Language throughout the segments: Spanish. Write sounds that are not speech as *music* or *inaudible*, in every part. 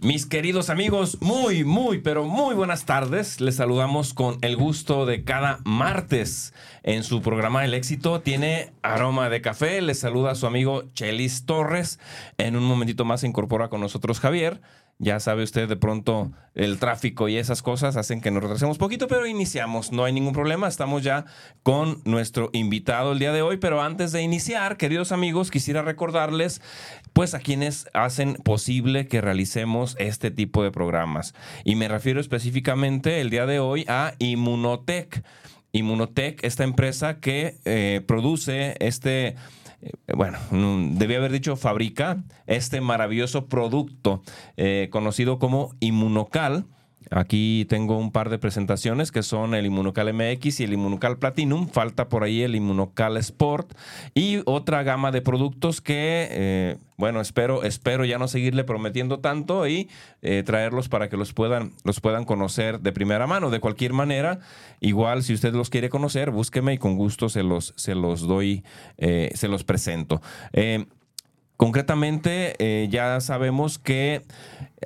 Mis queridos amigos, muy, muy, pero muy buenas tardes. Les saludamos con el gusto de cada martes en su programa El Éxito. Tiene aroma de café. Les saluda su amigo Chelis Torres. En un momentito más se incorpora con nosotros Javier. Ya sabe usted, de pronto el tráfico y esas cosas hacen que nos retrasemos poquito, pero iniciamos. No hay ningún problema. Estamos ya con nuestro invitado el día de hoy. Pero antes de iniciar, queridos amigos, quisiera recordarles, pues, a quienes hacen posible que realicemos este tipo de programas. Y me refiero específicamente el día de hoy a Inmunotech. Inmunotech, esta empresa que eh, produce este bueno, debía haber dicho fabrica este maravilloso producto eh, conocido como Inmunocal Aquí tengo un par de presentaciones que son el Inmunocal MX y el Inmunocal Platinum. Falta por ahí el Inmunocal Sport y otra gama de productos que, eh, bueno, espero, espero ya no seguirle prometiendo tanto y eh, traerlos para que los puedan, los puedan conocer de primera mano. De cualquier manera, igual si usted los quiere conocer, búsqueme y con gusto se los, se los doy, eh, se los presento. Concretamente, ya sabemos que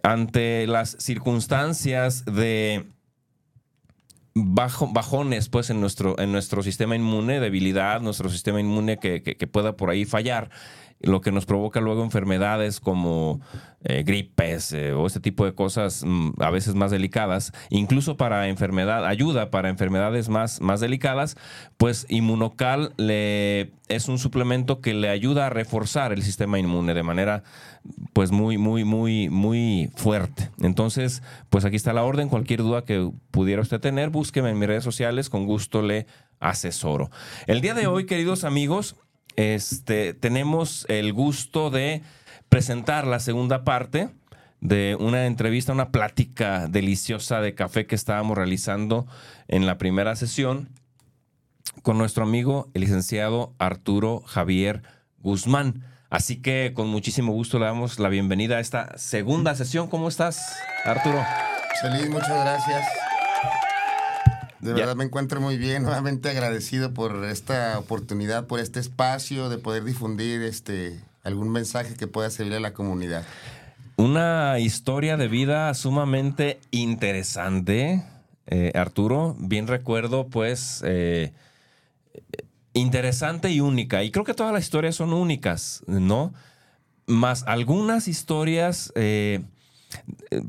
ante las circunstancias de bajo, bajones pues, en, nuestro, en nuestro sistema inmune, debilidad, nuestro sistema inmune que pueda por ahí fallar, lo que nos provoca luego enfermedades como eh, gripes eh, o este tipo de cosas mm, a veces más delicadas, incluso para enfermedad, ayuda para enfermedades más, más delicadas, pues Inmunocal le, es un suplemento que le ayuda a reforzar el sistema inmune de manera pues muy, muy, muy, muy fuerte. Entonces, pues aquí está la orden, cualquier duda que pudiera usted tener, búsqueme en mis redes sociales, con gusto le asesoro. El día de hoy, queridos amigos, este, tenemos el gusto de presentar la segunda parte de una entrevista, una plática deliciosa de café que estábamos realizando en la primera sesión con nuestro amigo, el licenciado Arturo Javier Guzmán. Así que con muchísimo gusto le damos la bienvenida a esta segunda sesión. ¿Cómo estás, Arturo? Feliz, muchas gracias. De verdad me encuentro muy bien, nuevamente agradecido por esta oportunidad, por este espacio de poder difundir este algún mensaje que pueda servir a la comunidad. Una historia de vida sumamente interesante, eh, Arturo. Bien recuerdo, pues, eh, interesante y única. Y creo que todas las historias son únicas, ¿no? Más algunas historias eh,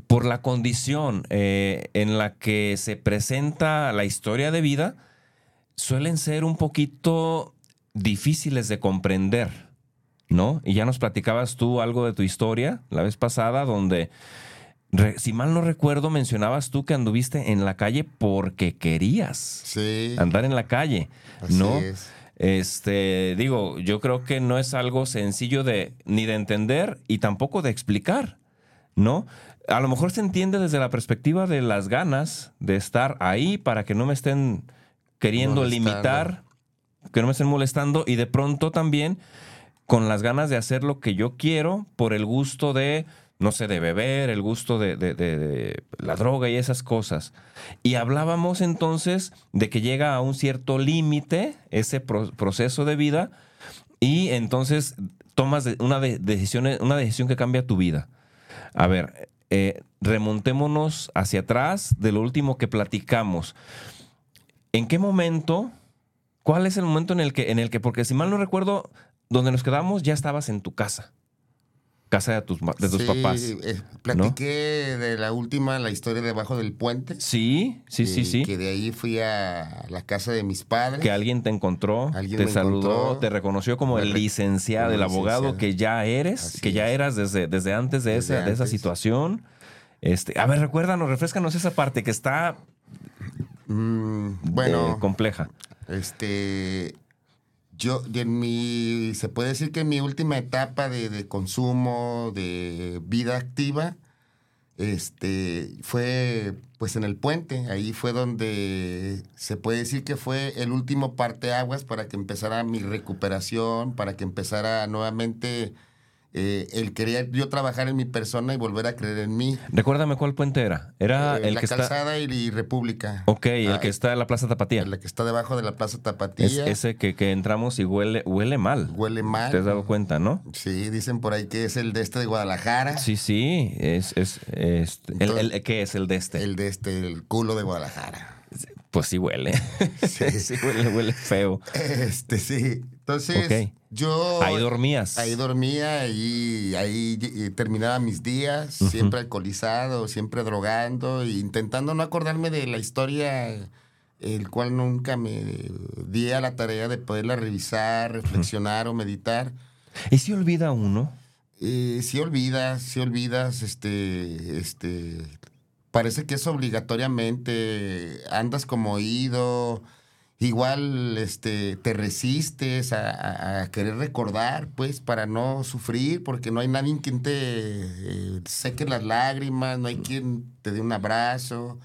por la condición eh, en la que se presenta la historia de vida, suelen ser un poquito difíciles de comprender, ¿no? Y ya nos platicabas tú algo de tu historia la vez pasada, donde, si mal no recuerdo, mencionabas tú que anduviste en la calle porque querías andar en la calle, ¿no? Este, digo, yo creo que no es algo sencillo de ni de entender y tampoco de explicar. ¿No? A lo mejor se entiende desde la perspectiva de las ganas de estar ahí para que no me estén queriendo limitar, que no me estén molestando y de pronto también con las ganas de hacer lo que yo quiero por el gusto de, no sé, de beber, el gusto de, de la droga y esas cosas. Y hablábamos entonces de que llega a un cierto límite ese proceso de vida y entonces tomas una, decisión, una decisión que cambia tu vida. A ver, eh, remontémonos hacia atrás de lo último que platicamos. ¿En qué momento? ¿Cuál es el momento en el que, en el que, porque si mal no recuerdo, donde nos quedamos ya estabas en tu casa? Casa de tus, de tus papás. Eh, platiqué de la última, la historia debajo del puente. Sí, sí, sí, sí. Que de ahí fui a la casa de mis padres. Que alguien te encontró, te saludó, te reconoció como el licenciado, el abogado que ya eres, que ya eras desde, desde antes de, esa, de esa situación. Este, a ver, recuérdanos, refrescanos esa parte que está mm, bueno, eh, compleja. Este, yo, en mi, se puede decir que en mi última etapa de, consumo, de vida activa, este, fue pues en el puente, ahí fue donde se puede decir que fue el último parteaguas para que empezara mi recuperación, para que empezara nuevamente eh, el querer yo trabajar en mi persona y volver a creer en mí. Recuérdame cuál puente era. Era Eh, el la que calzada está. y, República. Ok, el Ah, que está en la Plaza Tapatía. El que está debajo de la Plaza Es Tapatía. ese que, que entramos y huele, huele mal. Huele mal. ¿Te has dado cuenta, no? Sí, dicen por ahí que es el de este de Guadalajara. Sí, sí. Es, es, es- el, el- ¿Qué es el de este? El de este, el culo de Guadalajara. Pues sí huele. Sí. *laughs* sí huele, huele feo. Este, sí. Entonces, yo. Ahí dormías. Ahí dormía y ahí terminaba mis días, siempre alcoholizado, siempre drogando, e intentando no acordarme de la historia, el cual nunca me di a la tarea de poderla revisar, reflexionar o meditar. ¿Y si olvida uno? Eh, si olvidas, si olvidas, este, este, parece que es obligatoriamente, andas como oído, igual, este, te resistes a, a- a querer recordar, pues, para no sufrir, porque no hay nadie quien te eh, seque las lágrimas, no hay quien te dé un abrazo,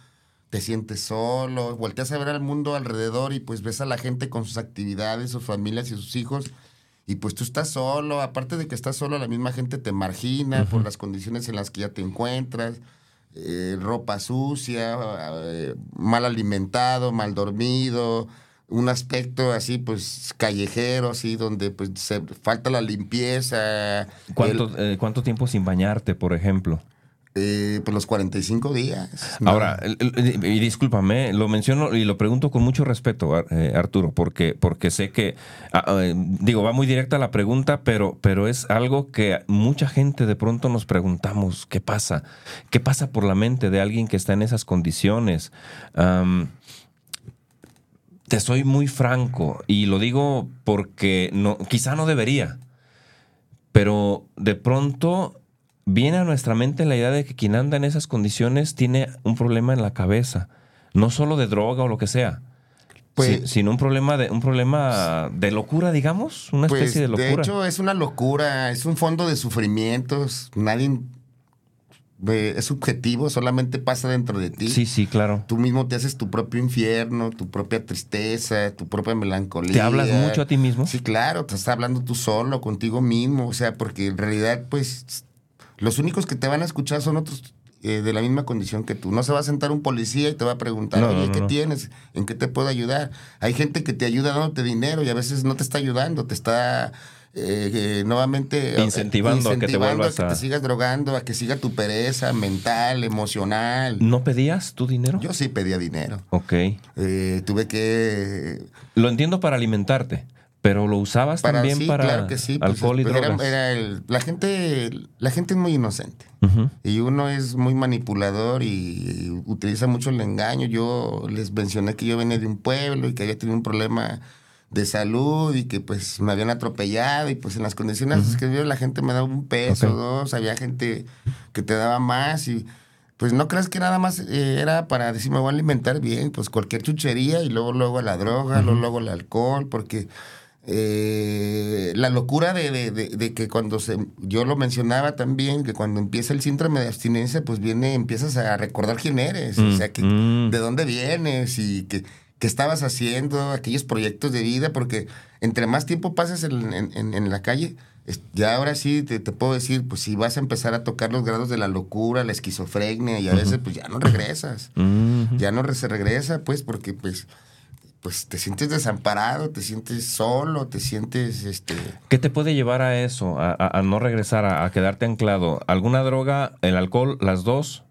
te sientes solo, volteas a ver al mundo alrededor y pues ves a la gente con sus actividades, sus familias y sus hijos. Y pues tú estás solo, aparte de que estás solo, la misma gente te margina por las condiciones en las que ya te encuentras, eh, ropa sucia, eh, mal alimentado, mal dormido, un aspecto así pues callejero, así donde pues se falta la limpieza. ¿Cuánto, eh, ¿Cuánto tiempo sin bañarte, por ejemplo? Eh, pues los 45 días. ¿no? Ahora, y discúlpame, lo menciono y lo pregunto con mucho respeto, eh, Arturo, porque, porque sé que, ah, eh, digo, va muy directa la pregunta, pero, pero es algo que mucha gente de pronto nos preguntamos, ¿qué pasa? ¿Qué pasa por la mente de alguien que está en esas condiciones? Te soy muy franco y lo digo porque no, quizá no debería, pero de pronto viene a nuestra mente la idea de que quien anda en esas condiciones tiene un problema en la cabeza, no solo de droga o lo que sea, Pues- si- sino un problema de un problema de locura, digamos, una Pues, especie de locura. hecho, es una locura, es un fondo de sufrimientos. Nadie eh, es subjetivo, solamente pasa dentro de ti. sí, sí, claro. Tú mismo te haces tu propio infierno, tu propia tristeza, tu propia melancolía. ¿Te hablas mucho a ti mismo? Sí, claro, te estás hablando tú solo, contigo mismo. O sea, porque en realidad, pues, los únicos que te van a escuchar son otros eh, de la misma condición que tú. No se va a sentar un policía y te va a preguntar, No, oye, no, ¿qué no. tienes? ¿En qué te puedo ayudar? Hay gente que te ayuda dándote dinero y a veces no te está ayudando, te está eh, eh, nuevamente eh, Incentivando a que te vuelvas que a- te sigas drogando, a que siga tu pereza mental, emocional. ¿No pedías tu dinero? Yo sí pedía dinero. Ok. Eh, tuve que Lo entiendo para alimentarte, pero lo usabas para también sí, para claro que sí. pues, alcohol y pues, era- drogas. era el- la gente, la gente es muy inocente. Y uno es muy manipulador y utiliza mucho el engaño. Yo les mencioné que yo venía de un pueblo y que había tenido un problema de salud y que pues me habían atropellado y pues en las condiciones que vive la gente me daba un peso, Ok. dos, había gente que te daba más y pues no creas que nada más eh, era para decir me voy a alimentar bien, pues cualquier chuchería y luego luego la droga, luego luego el alcohol, porque eh, la locura de, de- de- de que cuando se, yo lo mencionaba también, que cuando empieza el síndrome de abstinencia, pues viene, empiezas a recordar quién eres, o sea, que, mm. de dónde vienes y que, qué estabas haciendo, aquellos proyectos de vida, porque entre más tiempo pases en, en- en- en la calle, ya ahora sí te, te puedo decir, pues si vas a empezar a tocar los grados de la locura, la esquizofrenia, y a veces pues ya no regresas ya no se regresa, pues, porque pues, pues te sientes desamparado, te sientes solo, te sientes, este, ¿Qué te puede llevar a eso, a, a- a no regresar, a, a quedarte anclado? ¿Alguna droga, el alcohol, las dos?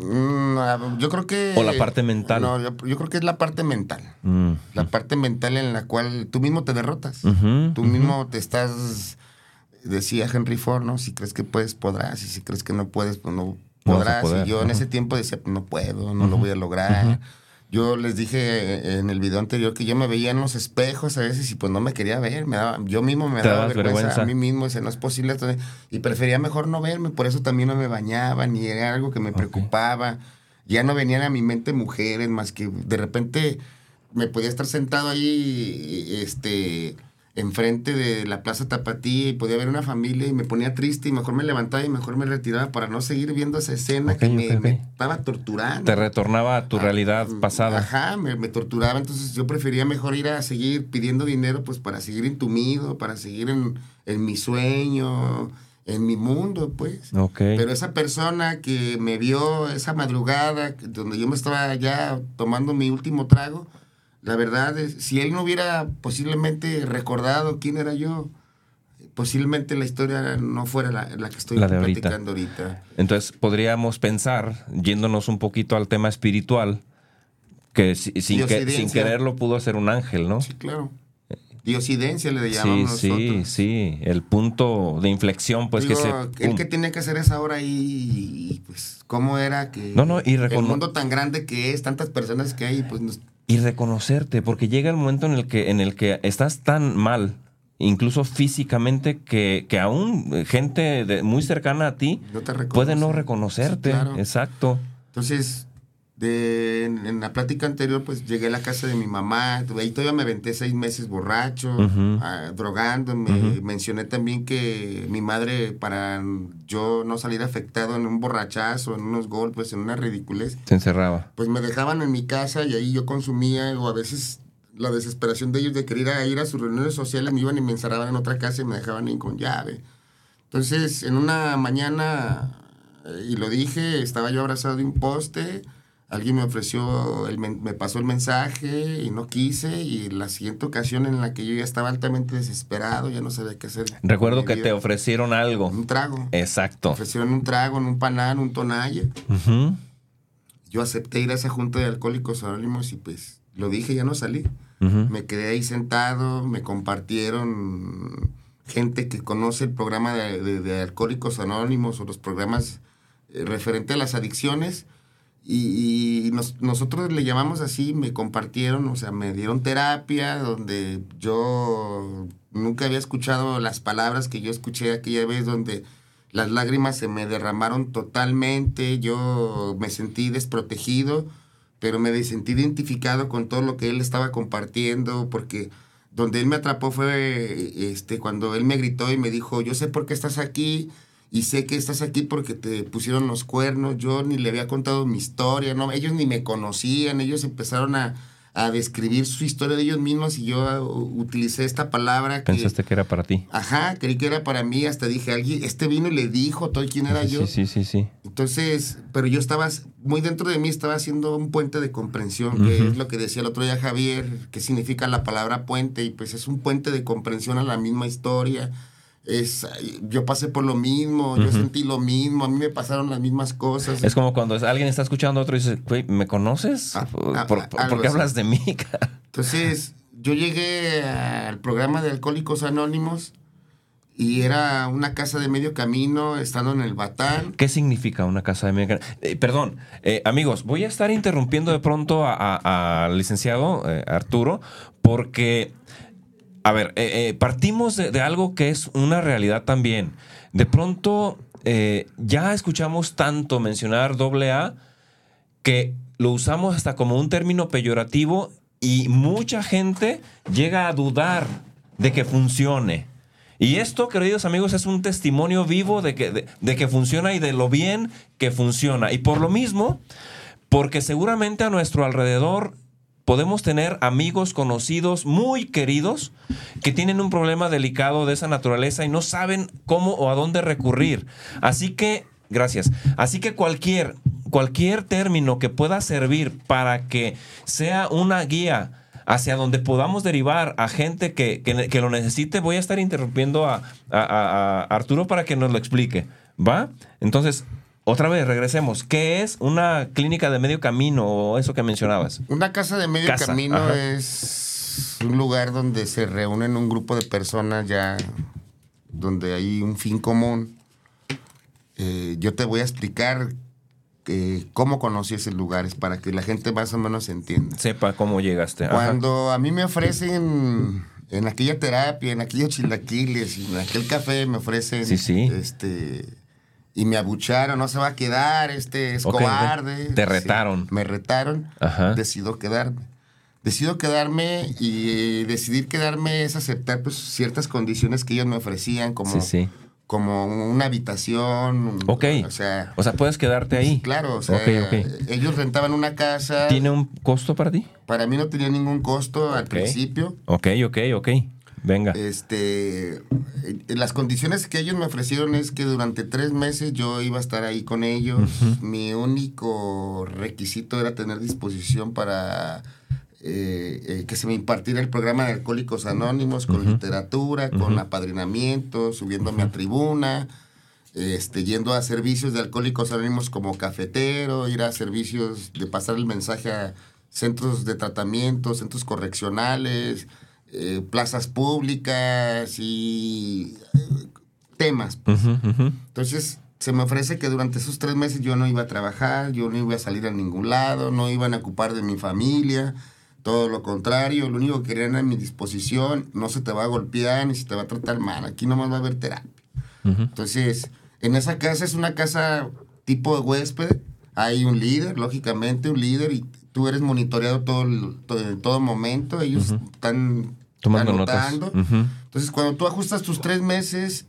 Mm, ah, yo creo que... ¿O la parte mental? No, yo, yo creo que es la parte mental. Mm. La parte mental en la cual tú mismo te derrotas. Ujú, Tú mismo te estás, decía Henry Ford, ¿no? Si crees que puedes, podrás. Y si crees que no puedes, pues no podrás. poder, Y yo en ese tiempo decía, no puedo, no lo voy a lograr. Yo les dije en el video anterior que yo me veía en los espejos a veces y pues no me quería ver. Me daba, yo mismo me daba vergüenza, vergüenza. a mí mismo. Decía, no es posible. Y prefería mejor no verme. Por eso también no me bañaba ni era algo que me preocupaba. Ya no venían a mi mente mujeres más que de repente me podía estar sentado ahí este enfrente de la Plaza Tapatía y podía ver una familia y me ponía triste y mejor me levantaba y mejor me retiraba para no seguir viendo esa escena que me, estaba torturando. Te retornaba a tu ah, realidad mm, pasada. Ajá, me, me, torturaba, entonces yo prefería mejor ir a seguir pidiendo dinero pues para seguir entumido, para seguir en, en mi sueño, en mi mundo, pues. Pero esa persona que me vio esa madrugada, donde yo me estaba ya tomando mi último trago, la verdad es, si él no hubiera posiblemente recordado quién era yo, posiblemente la historia no fuera la, que estoy platicando ahorita. Entonces, podríamos pensar, yéndonos un poquito al tema espiritual, que sin, que, sin quererlo pudo ser un ángel, ¿no? Sí, claro. Diosidencia le llamamos sí, nosotros. Sí, sí, el punto de inflexión, pues que se... El que tenía que hacer esa hora ahí, pues, ¿cómo era que... No, no, y El mundo tan grande que es, tantas personas que hay, pues y reconocerte, porque llega el momento en el que, en el que estás tan mal, incluso físicamente, que, que aún gente muy cercana a ti puede no reconocerte. Exacto. Entonces, de, en, la plática anterior, pues llegué a la casa de mi mamá, ahí todavía me aventé seis meses borracho, ah, drogándome. Mencioné también que mi madre, para yo no salir afectado en un borrachazo, en unos golpes, en una ridiculez. Se encerraba. Pues me dejaban en mi casa y ahí yo consumía, o a veces la desesperación de ellos de querer ir a, ir a sus reuniones sociales me iban y me encerraban en otra casa y me dejaban ir con llave. Entonces, en una mañana, eh, y lo dije, estaba yo abrazado de un poste alguien me ofreció, el, me pasó el mensaje y no quise y la siguiente ocasión en la que yo ya estaba altamente desesperado, ya no sabía qué hacer. Recuerdo que te ofrecieron algo. Un trago. Exacto. Me ofrecieron un trago, un panán, un tonalle. Yo acepté ir a esa junta de alcohólicos anónimos y pues lo dije, ya no salí. Me quedé ahí sentado, me compartieron gente que conoce el programa de, alcohólicos anónimos o los programas eh, referente a las adicciones y, nosotros le llamamos así, me compartieron, o sea, me dieron terapia, donde yo nunca había escuchado las palabras que yo escuché aquella vez, donde las lágrimas se me derramaron totalmente, yo me sentí desprotegido, pero me sentí identificado con todo lo que él estaba compartiendo, porque donde él me atrapó fue este, cuando él me gritó y me dijo, yo sé por qué estás aquí, y sé que estás aquí porque te pusieron los cuernos, yo ni le había contado mi historia, no, ellos ni me conocían, ellos empezaron a, describir su historia de ellos mismos y yo uh, utilicé esta palabra. Pensaste que era para ti. Ajá, creí que era para mí, hasta dije, alguien, este vino y le dijo todo quién era yo. Sí, sí, sí. Entonces, pero yo estaba, muy dentro de mí estaba haciendo un puente de comprensión, que es lo que decía el otro día Javier, que significa la palabra puente, y pues es un puente de comprensión a la misma historia es, yo pasé por lo mismo, yo sentí lo mismo, a mí me pasaron las mismas cosas. Es como cuando alguien está escuchando a otro y dice, ¿me conoces? Ah, ah, ¿Por, qué hablas de mí? *laughs* Entonces, yo llegué al programa de Alcohólicos Anónimos y era una casa de medio camino, estando en el Batán. ¿Qué significa una casa de medio camino? Eh, perdón, eh, amigos, voy a estar interrumpiendo de pronto al licenciado eh, Arturo, porque a ver, eh, eh, partimos de, algo que es una realidad también. De pronto, eh, ya escuchamos tanto mencionar doble A que lo usamos hasta como un término peyorativo y mucha gente llega a dudar de que funcione. Y esto, queridos amigos, es un testimonio vivo de que, de que funciona y de lo bien que funciona. Y por lo mismo, porque seguramente a nuestro alrededor podemos tener amigos conocidos muy queridos que tienen un problema delicado de esa naturaleza y no saben cómo o a dónde recurrir. Así que, gracias. Así que cualquier, cualquier término que pueda servir para que sea una guía hacia donde podamos derivar a gente que, lo necesite, voy a estar interrumpiendo a, a Arturo para que nos lo explique. ¿Va? Entonces, otra vez, regresemos. ¿Qué es una clínica de medio camino o eso que mencionabas? Una casa de medio camino es un lugar donde se reúnen un grupo de personas ya, donde hay un fin común. Eh, yo te voy a explicar eh, cómo conocí esos lugares para que la gente más o menos entienda. Sepa cómo llegaste. Cuando a mí me ofrecen en aquella terapia, en aquellos chilaquiles, en aquel café me ofrecen sí, sí. este y me abucharon, no se va a quedar, este es cobarde. Te retaron. me retaron, decido quedarme. decido quedarme y decidir quedarme es aceptar pues, ciertas condiciones que ellos me ofrecían, como, Sí, sí. como una habitación. Ok. O sea, O sea, puedes quedarte ahí. claro, o sea, ellos rentaban una casa. ¿Tiene un costo para ti? Para mí no tenía ningún costo al principio. Ok, ok, ok. Venga. Este, las condiciones que ellos me ofrecieron es que durante tres meses yo iba a estar ahí con ellos. Mi único requisito era tener disposición para eh, eh, que se me impartiera el programa de Alcohólicos Anónimos con literatura, con apadrinamiento, subiéndome a tribuna, este, yendo a servicios de Alcohólicos Anónimos como cafetero, ir a servicios de pasar el mensaje a centros de tratamiento, centros correccionales, eh, plazas públicas y eh, temas. pues. Entonces, se me ofrece que durante esos tres meses yo no iba a trabajar, yo no iba a salir a ningún lado, no iban a ocupar de mi familia, todo lo contrario, lo único que querían era mi disposición, no se te va a golpear ni se te va a tratar mal, aquí nomás va a haber terapia. Entonces, en esa casa es una casa tipo de huésped, hay un líder, lógicamente, un líder, y tú eres monitoreado todo, el- todo, en todo momento, ellos están Tomando notas. anotando. Ujú. Entonces, cuando tú ajustas tus tres meses,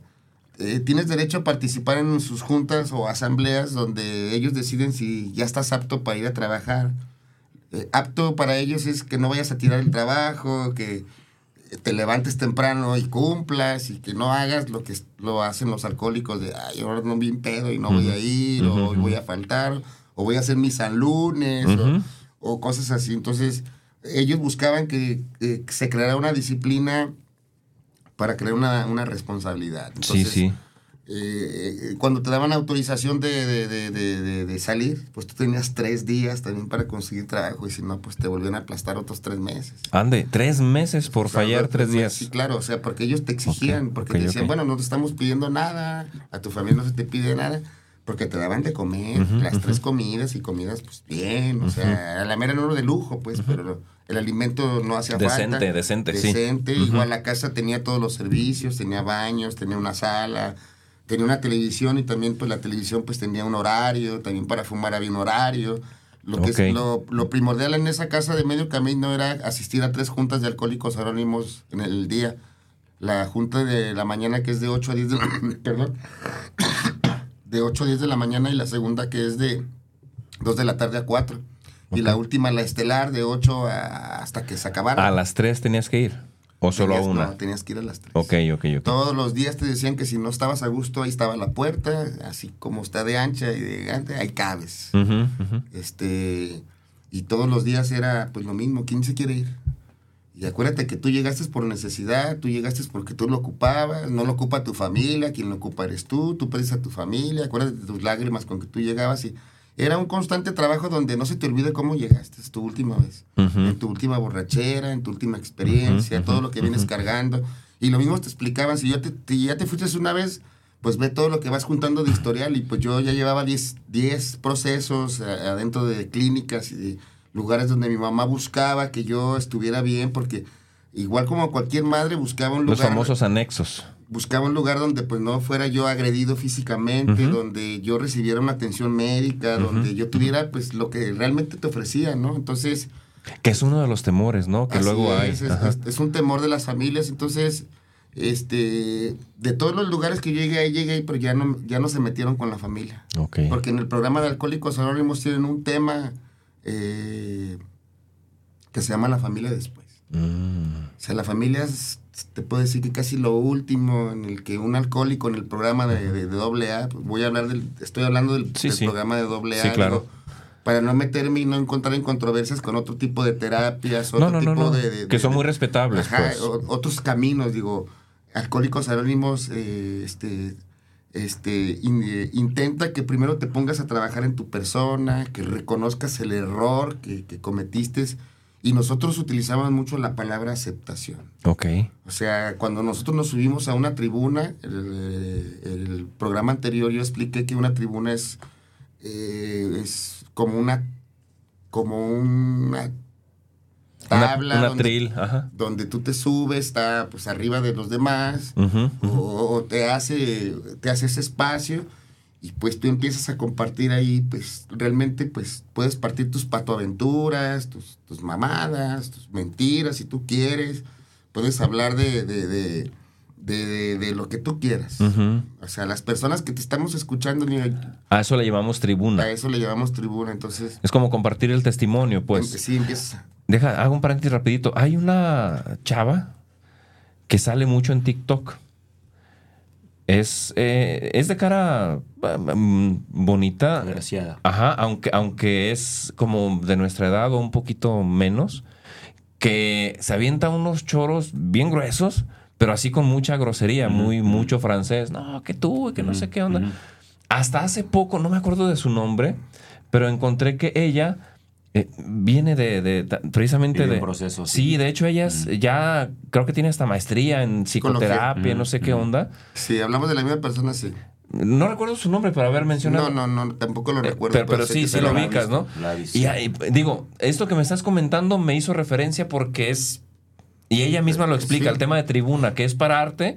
eh, tienes derecho a participar en sus juntas o asambleas donde ellos deciden si ya estás apto para ir a trabajar. Eh, apto para ellos es que no vayas a tirar el trabajo, que te levantes temprano y cumplas y que no hagas lo que lo hacen los alcohólicos de, ay, ahora no bien pedo y no voy a ir, o voy a faltar, o voy a hacer mis Lunes, o-. o, cosas así. Entonces, ellos buscaban que, eh, se creara una disciplina para crear una, una responsabilidad. Sí, Entonces, sí. eh, cuando te daban autorización de, de- salir, pues tú tenías tres días también para conseguir trabajo y si no, pues te volvían a aplastar otros tres meses. Ande, tres meses por O sea, fallar tres días. Sí, claro, o sea, porque ellos te exigían, porque te decían, bueno, no te estamos pidiendo nada, a tu familia no se te pide nada, porque te daban de comer, las tres comidas y comidas, pues bien, o sea, a la mera no de lujo, pues, pero el alimento no hacía Decente, falta. decente, sí. Decente, Ujú. igual la casa tenía todos los servicios, tenía baños, tenía una sala, tenía una televisión y también pues la televisión pues tenía un horario, también para fumar había un horario. Lo, que es- Ok. lo, lo primordial en esa casa de medio camino era asistir a tres juntas de alcohólicos anónimos en el día. La junta de la mañana que es de 8 a 10 de la, *coughs* perdón, de 8 a 10 de la mañana y la segunda que es de 2 de la tarde a 4. Y la última, la estelar, de 8 a- hasta que se acabara. ¿A las tres tenías que ir? ¿O solo a una? No, tenías que ir a las 3. Ok, ok, ok. Todos los días te decían que si no estabas a gusto, ahí estaba la puerta, así como está de ancha y de grande, ahí cabes. Este, y todos los días era pues lo mismo, ¿quién se quiere ir? Y acuérdate que tú llegaste por necesidad, tú llegaste porque tú lo ocupabas, no lo ocupa tu familia, quien lo ocupa eres tú, tú pides a tu familia, acuérdate de tus lágrimas con que tú llegabas y era un constante trabajo donde no se te olvide cómo llegaste, es tu última vez, en tu última borrachera, en tu última experiencia, todo lo que vienes cargando. Y lo mismo te explicaban, si ya te, te- ya te fuiste una vez, pues ve todo lo que vas juntando de historial y pues yo ya llevaba 10 10 procesos eh, adentro de clínicas y de lugares donde mi mamá buscaba que yo estuviera bien porque igual como cualquier madre buscaba un Los lugar famosos anexos. buscaba un lugar donde pues no fuera yo agredido físicamente, donde yo recibiera una atención médica, donde yo tuviera pues lo que realmente te ofrecía, ¿no? Entonces, Que es uno de los temores, ¿no? Que luego hay. es, es, un temor de las familias. Entonces, este, de todos los lugares que yo llegué, ahí llegué, pero ya no, ya no se metieron con la familia. Ok. Porque en el programa de Alcohólicos Anónimos tienen un tema eh, que se llama la familia después. Mm, O sea, la familia es, te puedo decir que casi lo último en el que un alcohólico en el programa de, de, de doble A, pues voy a hablar del, estoy hablando del, Sí, del sí. programa de doble A, Sí, claro. digo, para no meterme y no encontrar en controversias con otro tipo de terapias, otro no, no, tipo no. de, de- Que de- son muy respetables, Ajá, pues. o- otros caminos, digo, Alcohólicos Anónimos, eh, este, este, in- eh, intenta que primero te pongas a trabajar en tu persona, que reconozcas el error que, que cometiste. Y nosotros utilizamos mucho la palabra aceptación. ok. O sea, cuando nosotros nos subimos a una tribuna, el, el programa anterior yo expliqué que una tribuna es, eh, es como una como Una, tabla una donde. Ajá. donde tú te subes, está pues arriba de los demás, o, o te hace te hace ese espacio y pues tú empiezas a compartir ahí, pues realmente pues puedes partir tus patoaventuras, tus, tus mamadas, tus mentiras si tú quieres, puedes hablar de, de, de, de, de lo que tú quieras. O sea, las personas que te estamos escuchando, A eso le llamamos tribuna. a eso le llamamos tribuna, entonces Es como compartir el testimonio, pues. sí empiezas Deja, hago un paréntesis rapidito. Hay una chava que sale mucho en TikTok. Es, eh, es de cara mm, bonita. Ajá, aunque, aunque es como de nuestra edad o un poquito menos, que se avienta unos choros bien gruesos, pero así con mucha grosería, muy, mucho francés. No, que tú, que no sé qué onda. Hasta hace poco, no me acuerdo de su nombre, pero encontré que ella eh, viene de, de- precisamente de... proceso, Sí, sí. de hecho ella es- ya creo que tiene hasta maestría en psicoterapia, no sé qué onda. Si hablamos de la misma persona, sí. No recuerdo su nombre, pero haber mencionado. No, no, no, tampoco lo Eh, recuerdo. pero, sí, sí lo ubicas, ¿no? Y ahí, digo, esto que me estás comentando me hizo referencia porque es. Y ella misma lo explica, Sí. el tema de tribuna, que es pararte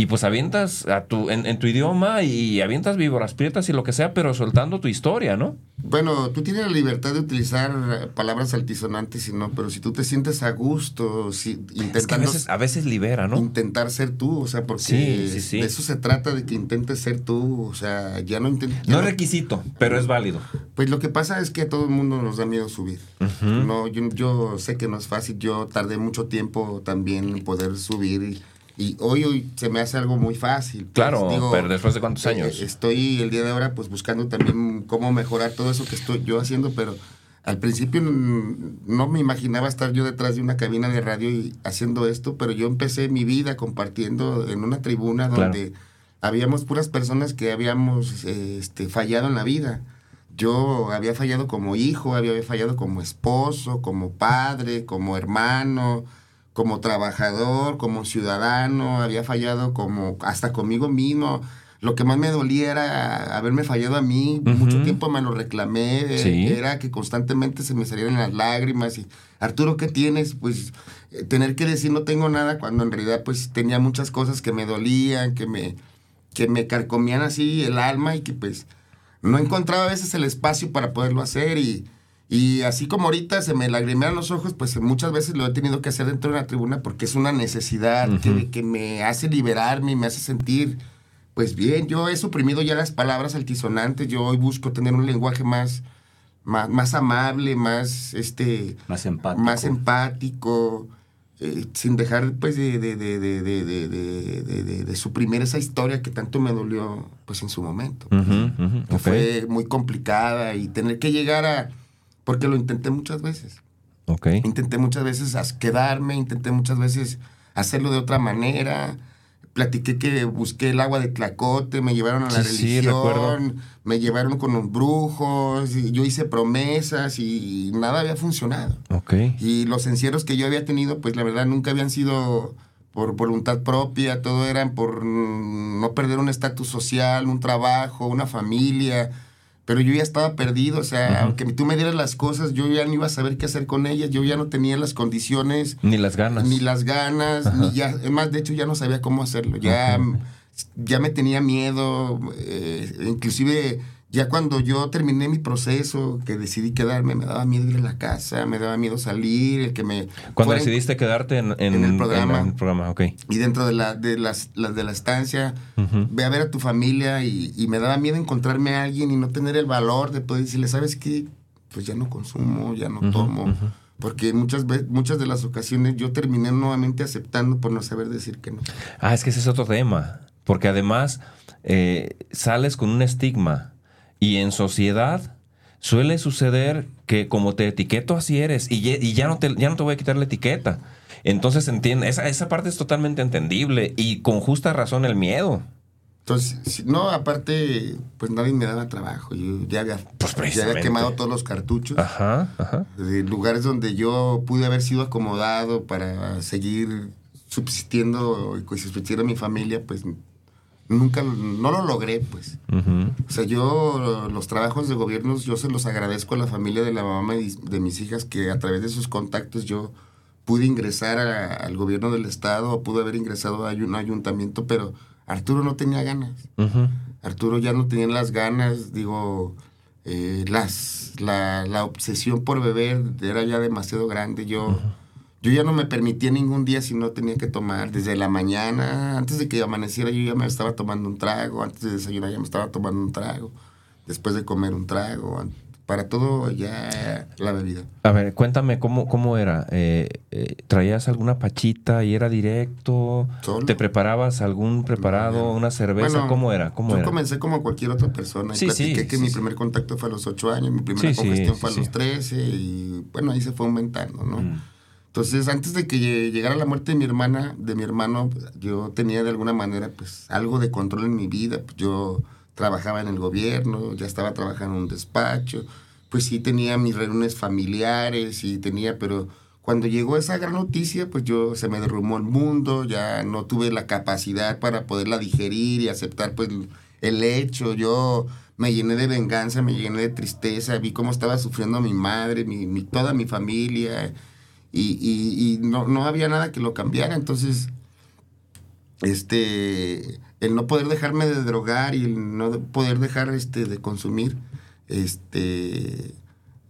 y pues avientas a tu, en, en tu idioma y avientas víboras prietas y lo que sea, pero soltando tu historia, ¿no? Bueno, tú tienes la libertad de utilizar palabras altisonantes y no, pero si tú te sientes a gusto, si, intentando Es que a veces, a veces libera, ¿no? intentar ser tú, o sea, porque Sí, sí, sí. de eso se trata, de que intentes ser tú, o sea, ya no intentes... No es requisito, pero es válido. Pues lo que pasa es que a todo el mundo nos da miedo subir. No, yo, yo sé que no es fácil. Yo tardé mucho tiempo también en poder subir y, y hoy, hoy se me hace algo muy fácil. pues, Claro, pero después de cuántos eh, años. Estoy el día de ahora pues buscando también cómo mejorar todo eso que estoy yo haciendo, pero al principio no me imaginaba estar yo detrás de una cabina de radio y haciendo esto, pero yo empecé mi vida compartiendo en una tribuna Claro. donde habíamos puras personas que habíamos eh, este, fallado en la vida. Yo había fallado como hijo, había fallado como esposo, como padre, como hermano, como trabajador, como ciudadano, había fallado como hasta conmigo mismo. Lo que más me dolía era haberme fallado a mí. Mucho tiempo me lo reclamé. Sí. Era que constantemente se me salieron las lágrimas. Y, Arturo, ¿qué tienes? Pues eh, tener que decir no tengo nada cuando en realidad pues tenía muchas cosas que me dolían, que me, que me carcomían así el alma y que pues no encontraba a veces el espacio para poderlo hacer y, y así como ahorita se me lagrimean los ojos, pues muchas veces lo he tenido que hacer dentro de una tribuna porque es una necesidad que, que me hace liberarme y me hace sentir, pues bien, yo he suprimido ya las palabras altisonantes, yo hoy busco tener un lenguaje más, más, más amable, más, este, Más empático. más empático, eh, sin dejar pues de, de, de, de, suprimir esa historia que tanto me dolió pues en su momento. Ok. Fue muy complicada y tener que llegar a... Porque lo intenté muchas veces. Ok. Intenté muchas veces quedarme, intenté muchas veces hacerlo de otra manera. Platiqué que busqué el agua de Tlacote, me llevaron a la Sí, sí, recuerdo. religión, me llevaron con los brujos, y yo hice promesas y nada había funcionado. Y los encierros que yo había tenido, pues la verdad nunca habían sido por voluntad propia, todo eran por no perder un estatus social, un trabajo, una familia. Pero yo ya estaba perdido, o sea, aunque tú me dieras las cosas, yo ya no iba a saber qué hacer con ellas, yo ya no tenía las condiciones, Ni las ganas. ni las ganas, ni ya, más, de hecho ya no sabía cómo hacerlo, ya, ya me tenía miedo, eh, inclusive ya cuando yo terminé mi proceso, que decidí quedarme, me daba miedo ir a la casa, me daba miedo salir, el que me... Cuando decidiste quedarte en, en- en el programa. en el programa, ok. Y dentro de la, de las, las de la estancia, Ujú. ve a ver a tu familia y, y me daba miedo encontrarme a alguien y no tener el valor de poder decirle, ¿sabes qué? Pues ya no consumo, ya no tomo. Porque muchas, veces, muchas de las ocasiones yo terminé nuevamente aceptando por no saber decir que no. Ah, es que ese es otro tema. Porque además eh, sales con un estigma. Y en sociedad suele suceder que como te etiqueto así eres. Y, ye- y ya, no te, ya no te voy a quitar la etiqueta. Entonces entiende, esa, esa parte es totalmente entendible. Y con justa razón el miedo. Entonces, no, aparte, pues nadie me daba trabajo. Yo ya había, Pues ya había precisamente. quemado todos los cartuchos. Ajá, ajá. de lugares donde yo pude haber sido acomodado para seguir subsistiendo y que subsistiera mi familia, pues nunca, no lo logré, pues. O sea, yo los trabajos de gobierno, yo se los agradezco a la familia de la mamá y de mis hijas que a través de sus contactos yo pude ingresar a- al gobierno del estado o pude haber ingresado a un ayuntamiento, pero Arturo no tenía ganas. Arturo ya no tenía las ganas, digo, eh, las, la, la, obsesión por beber era ya demasiado grande. Yo, yo ya no me permitía ningún día si no tenía que tomar. Desde la mañana, antes de que amaneciera, yo ya me estaba tomando un trago. Antes de desayunar, ya me estaba tomando un trago. Después de comer un trago para todo ya la bebida. A ver, cuéntame cómo, cómo era. Eh, eh, ¿Traías alguna pachita y era directo? ¿Te preparabas algún preparado, una cerveza? ¿Cómo era? ¿Cómo yo comencé como cualquier otra persona. Sí, sí, que mi primer contacto fue a los 8 años, mi primera congestión fue a los 13 y bueno, ahí se fue aumentando, ¿no? Mm. Entonces, antes de que llegara la muerte de mi hermana, de mi hermano, yo tenía de alguna manera pues algo de control en mi vida. Pues, yo trabajaba en el gobierno, ya estaba trabajando en un despacho, pues sí tenía mis reuniones familiares y tenía, pero cuando llegó esa gran noticia, pues yo se me derrumbó el mundo, ya no tuve la capacidad para poderla digerir y aceptar pues el hecho, yo me llené de venganza, me llené de tristeza, vi cómo estaba sufriendo mi madre, mi, toda mi familia, y, y, no, no había nada que lo cambiara, entonces, este, el no poder dejarme de drogar y el no poder dejar este, de consumir, este,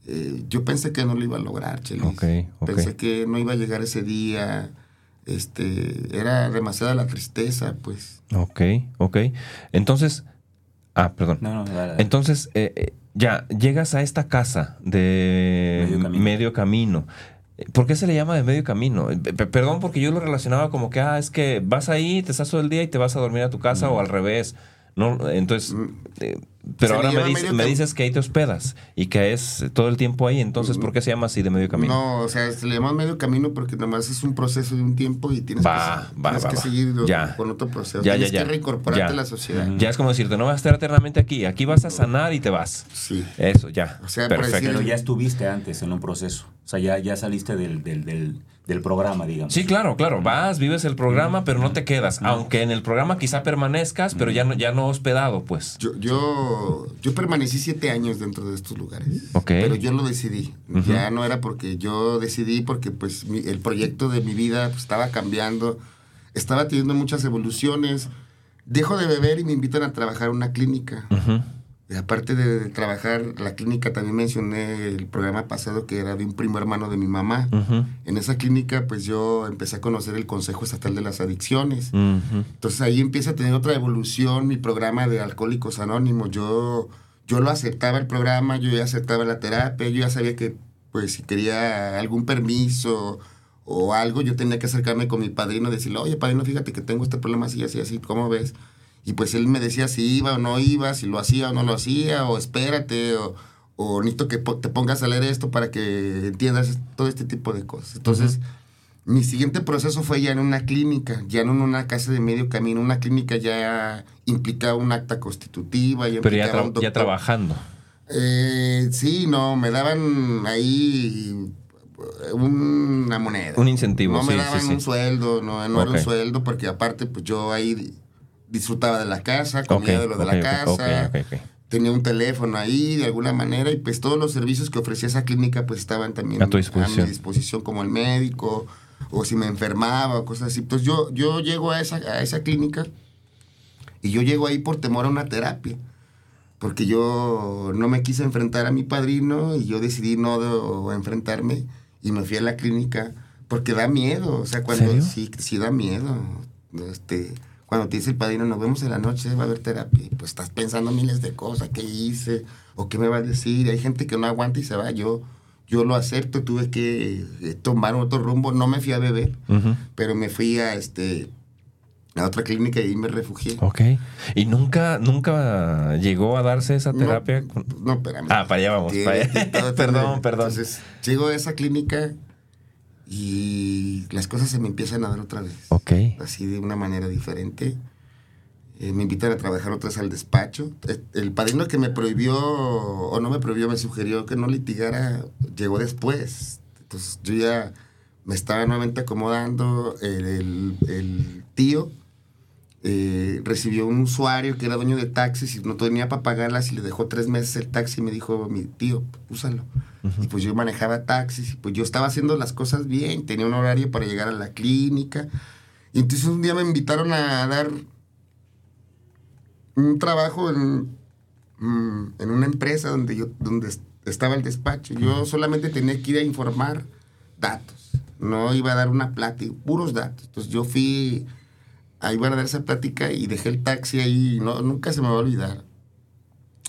eh, yo pensé que no lo iba a lograr, Chelis. Pensé que no iba a llegar ese día. Este, era demasiada la tristeza, pues. Ok, ok. Entonces, ah, perdón. Entonces, eh, eh, ya, llegas a esta casa de Medio camino. ¿Por qué se le llama de medio camino? perdón, porque yo lo relacionaba como que, ah, es que vas ahí, te estás todo el día y te vas a dormir a tu casa o al revés. No, entonces, mm. eh, pero ahora me, dices que ahí te hospedas y que es todo el tiempo ahí, entonces, ¿por qué se llama así de medio camino? No, o sea, se le llama medio camino porque nomás es un proceso de un tiempo y tienes que, seguir con otro proceso. Ya, tienes que reincorporarte a la sociedad. Ya es como decirte, no vas a estar eternamente aquí, aquí vas a sanar y te vas. Sí. Eso, ya. O sea, Perfecto. pero ya estuviste antes en un proceso. O sea, ya, ya saliste del, del, del del programa, digamos. Sí, claro, claro. Vas, vives el programa, pero no te quedas. Aunque en el programa quizá permanezcas, pero ya no, ya no hospedado, pues. Yo, yo, yo permanecí siete años dentro de estos lugares. Pero yo lo decidí. Ya no era porque yo decidí, porque pues el proyecto de mi vida pues, estaba cambiando, estaba teniendo muchas evoluciones. Dejo de beber y me invitan a trabajar en una clínica aparte de trabajar la clínica, también mencioné el programa pasado que era de un primo hermano de mi mamá. En esa clínica, pues yo empecé a conocer el Consejo Estatal de las Adicciones. Entonces ahí empieza a tener otra evolución mi programa de Alcohólicos Anónimos. Yo, yo lo aceptaba el programa, yo ya aceptaba la terapia, yo ya sabía que, pues, si quería algún permiso o algo, yo tenía que acercarme con mi padrino y decirle, oye, padrino, fíjate que tengo este problema así, así, así, ¿cómo ves? Y pues él me decía si iba o no iba, si lo hacía o no lo hacía, o espérate, o, o necesito que te pongas a leer esto para que entiendas todo este tipo de cosas. Entonces, mi siguiente proceso fue ya en una clínica, ya no en una casa de medio camino, una clínica ya implicaba un acta constitutiva. Ya Pero ya, ya trabajando. Eh, sí, no, me daban ahí una moneda. Un incentivo. No me daban un sueldo, no, no era un sueldo, porque aparte, pues yo ahí disfrutaba de la casa, comía de lo de la casa, tenía un teléfono ahí de alguna manera y pues todos los servicios que ofrecía esa clínica pues estaban también a, tu disposición. a mi disposición como el médico o si me enfermaba o cosas así. Pues yo, yo llego a esa, a esa clínica y yo llego ahí por temor a una terapia. Porque yo no me quise enfrentar a mi padrino y yo decidí no enfrentarme y me fui a la clínica porque da miedo. O sea, cuando sí, sí da miedo. Este, cuando te dice el padrino, nos vemos en la noche, va a haber terapia, pues estás pensando miles de cosas, qué hice, o qué me va a decir. Hay gente que no aguanta y se va. Yo, yo lo acepto, tuve que eh, tomar otro rumbo. No me fui a beber, pero me fui a este a otra clínica y me refugié. Ok. ¿Y nunca, nunca llegó a darse esa terapia? No, espérame. Ah, para allá vamos. *laughs* perdón, perdón. Entonces, llego a esa clínica y las cosas se me empiezan a dar otra vez. Ok. Así de una manera diferente. Eh, me invitan a trabajar otra vez al despacho. Eh, el padrino que me prohibió, o no me prohibió, me sugirió que no litigara, llegó después. Entonces yo ya me estaba nuevamente acomodando. el, el tío eh, recibió un usuario que era dueño de taxis y no tenía para pagarlas y le dejó tres meses el taxi y me dijo, mi tío, úsalo. Y pues yo manejaba taxis y pues yo estaba haciendo las cosas bien, tenía un horario para llegar a la clínica. Y entonces un día me invitaron a dar un trabajo en, mm, en una empresa donde yo donde estaba el despacho. Yo solamente tenía que ir a informar datos. No iba a dar una plática, puros datos. Entonces yo fui ahí van a dar esa plática y dejé el taxi ahí, no, nunca se me va a olvidar.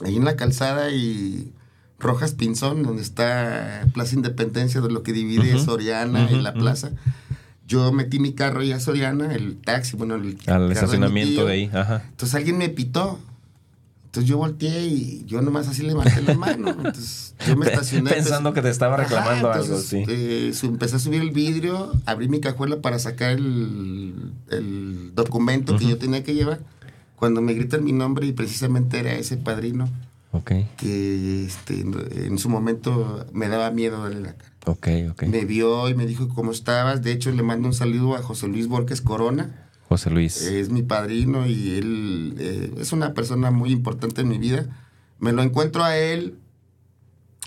Ahí en la calzada y Rojas Pinzón, donde está Plaza Independencia, de lo que divide Soriana y la plaza. Yo metí mi carro ahí a Soriana, el taxi, bueno, el al estacionamiento de, ahí. Ajá. Entonces alguien me pitó. Entonces yo volteé y yo nomás así levanté la mano. Entonces yo me *laughs* estacioné. Pensando que te estaba reclamando algo, sí. Eh, empecé a subir el vidrio, abrí mi cajuela para sacar el, el documento que yo tenía que llevar. Cuando me gritan mi nombre y precisamente era ese padrino. Ok. Que este, en su momento me daba miedo darle la cara. Ok, ok. Me vio y me dijo cómo estabas. De hecho, le mando un saludo a José Luis Borges Corona José Luis. Es mi padrino y él eh, es una persona muy importante en mi vida. Me lo encuentro a él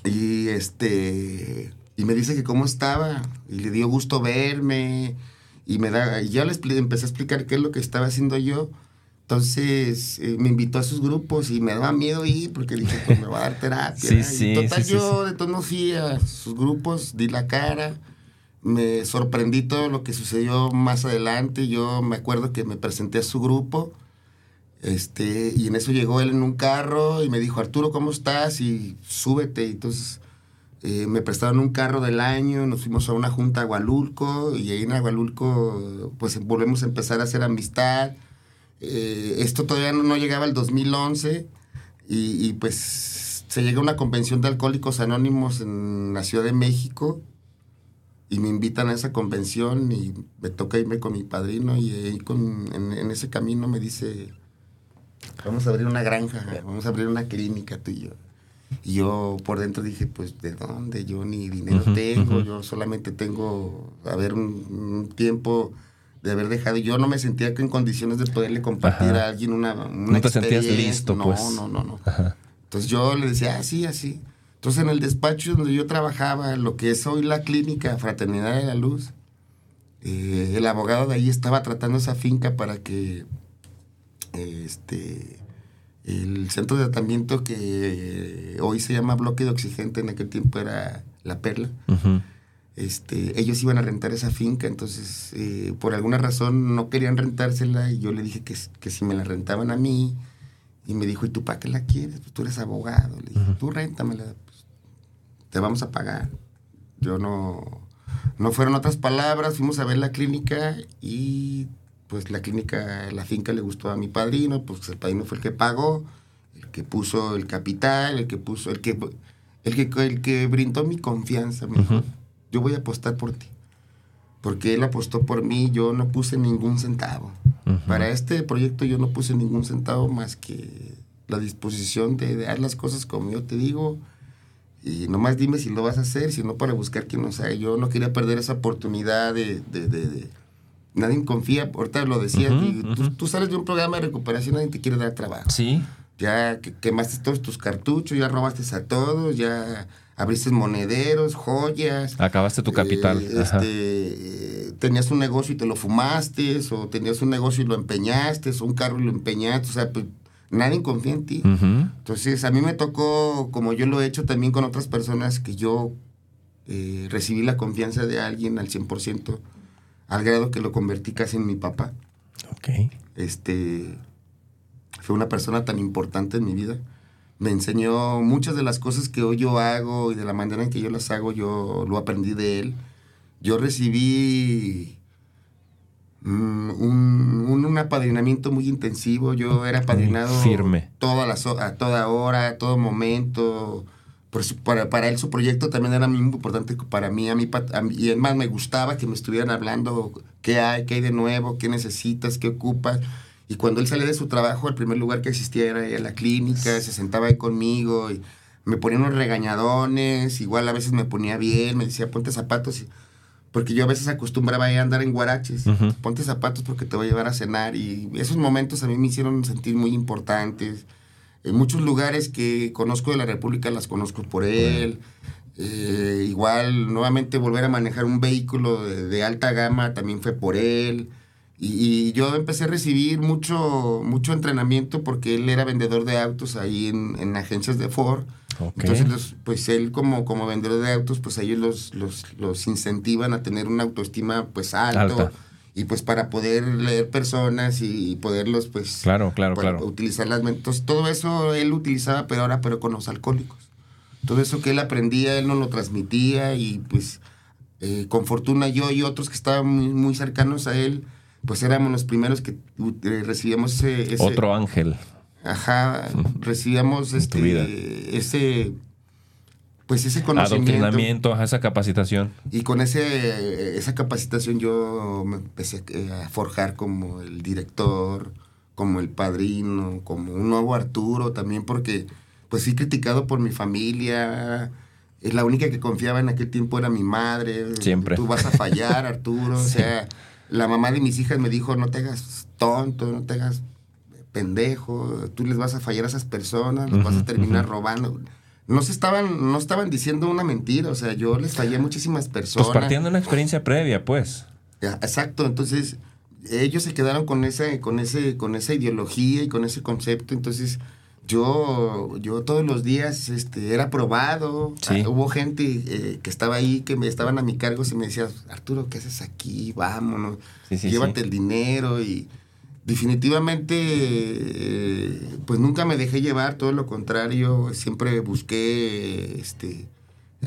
y este y me dice que cómo estaba y le dio gusto verme y me da y ya le empecé a explicar qué es lo que estaba haciendo yo. Entonces eh, me invitó a sus grupos y me daba miedo ir porque dije, pues me va a dar terapia. sí, sí, total, yo de todos fui a sus grupos, di la cara me sorprendí todo lo que sucedió más adelante. Yo me acuerdo que me presenté a su grupo. Este, y en eso llegó él en un carro y me dijo, Arturo, ¿cómo estás? Y súbete. entonces eh, me prestaron un carro del año, nos fuimos a una junta a Agualulco y ahí en Agualulco pues volvemos a empezar a hacer amistad. Eh, esto todavía no, llegaba al 2011 y, y pues se llegó a una convención de alcohólicos anónimos en la Ciudad de México y me invitan a esa convención y me toca irme con mi padrino y ahí con, en, ese camino me dice, vamos a abrir una granja, vamos a abrir una clínica tú y yo. Y yo por dentro dije, pues, ¿de dónde? Yo ni dinero tengo, yo solamente tengo, a ver, un, tiempo de haber dejado. Yo no me sentía en condiciones de poderle compartir a alguien una, una No te sentías listo, no, pues. No, no, no. Entonces yo le decía, así, así. Entonces en el despacho donde yo trabajaba, lo que es hoy la clínica Fraternidad de la Luz, eh, el abogado de ahí estaba tratando esa finca para que este, el centro de tratamiento que hoy se llama bloque de oxigente, en aquel tiempo era La Perla, este, ellos iban a rentar esa finca, entonces eh, por alguna razón no querían rentársela y yo le dije que, que si me la rentaban a mí, y me dijo, ¿y tú para qué la quieres? Pues tú eres abogado. Le dije, tú réntamela te vamos a pagar. Yo no, no fueron otras palabras, fuimos a ver la clínica y pues la clínica, la finca le gustó a mi padrino, pues el padrino fue el que pagó, el que puso el capital, el que puso, el que, el que, el que brindó mi confianza, me dijo, yo voy a apostar por ti. Porque él apostó por mí, yo no puse ningún centavo. Para este proyecto yo no puse ningún centavo más que la disposición de, de dar las cosas como yo te digo, y nomás dime si lo vas a hacer, si no para buscar quien nos haga. Yo no quería perder esa oportunidad de... de, de, nadie confía, ahorita lo decía, tú, sales de un programa de recuperación, nadie te quiere dar trabajo. Sí. Ya quemaste todos tus cartuchos, ya robaste a todos, ya abriste monederos, joyas. Acabaste tu capital. Eh, este, tenías un negocio y te lo fumaste, o tenías un negocio y lo empeñaste, o un carro y lo empeñaste, o sea, pues nadie confía en ti. Entonces, a mí me tocó, como yo lo he hecho también con otras personas, que yo eh, recibí la confianza de alguien al 100%, al grado que lo convertí casi en mi papá. Ok. Este, fue una persona tan importante en mi vida. Me enseñó muchas de las cosas que hoy yo hago y de la manera en que yo las hago, yo lo aprendí de él. Yo recibí Mm, un, un, apadrinamiento muy intensivo. Yo era apadrinado firme. Toda la, a toda hora, a todo momento. para, para él su proyecto también era muy importante para mí, a mí, y además me gustaba que me estuvieran hablando qué hay, qué hay de nuevo, qué necesitas, qué ocupas. Y cuando él salía de su trabajo, el primer lugar que existía era la clínica, se sentaba ahí conmigo y me ponía unos regañadones, igual a veces me ponía bien, me decía ponte zapatos y porque yo a veces acostumbraba a andar en guaraches. Ponte zapatos porque te voy a llevar a cenar. Y esos momentos a mí me hicieron sentir muy importantes. En muchos lugares que conozco de la República las conozco por él. Eh, igual, nuevamente volver a manejar un vehículo de, alta gama también fue por él. Y, y yo empecé a recibir mucho, mucho entrenamiento porque él era vendedor de autos ahí en, en agencias de Ford. Entonces, los- pues él como, como vendedor de autos, pues ellos los, los, los incentivan a tener una autoestima pues alto. Alta. Y pues para poder leer personas y, poderlos pues... Claro, claro, claro. Utilizar las... Entonces todo eso él utilizaba, pero ahora pero con los alcohólicos. Todo eso que él aprendía, él nos lo transmitía y pues eh, con fortuna yo y otros que estaban muy, muy cercanos a él, pues éramos los primeros que eh, recibíamos ese, ese- Otro ángel. Ajá, *laughs* recibíamos este, vida. ese, pues ese conocimiento. Adoctrinamiento, esa capacitación. Y con ese, esa capacitación yo me empecé eh, a forjar como el director, como el padrino, como un nuevo Arturo también, porque pues fui criticado por mi familia. eh, La única que confiaba en aquel tiempo era mi madre. Siempre. Tú vas a fallar, Arturo. O *laughs* sea, la mamá de mis hijas me dijo, no te hagas tonto, no te hagas pendejo, tú les vas a fallar a esas personas, los vas a terminar robando. No se estaban, no estaban diciendo una mentira, o sea, yo les fallé a muchísimas personas. Pues partiendo de una experiencia previa, pues. Exacto, entonces ellos se quedaron con esa, con ese, con esa ideología y con ese concepto, entonces yo, yo todos los días este, era probado. Sí. Ah, hubo gente eh, que estaba ahí, que me estaban a mi cargo, y me decía, Arturo, ¿qué haces aquí? Vámonos, Sí, sí, llévate el dinero y definitivamente eh, pues nunca me dejé llevar, todo lo contrario, siempre busqué este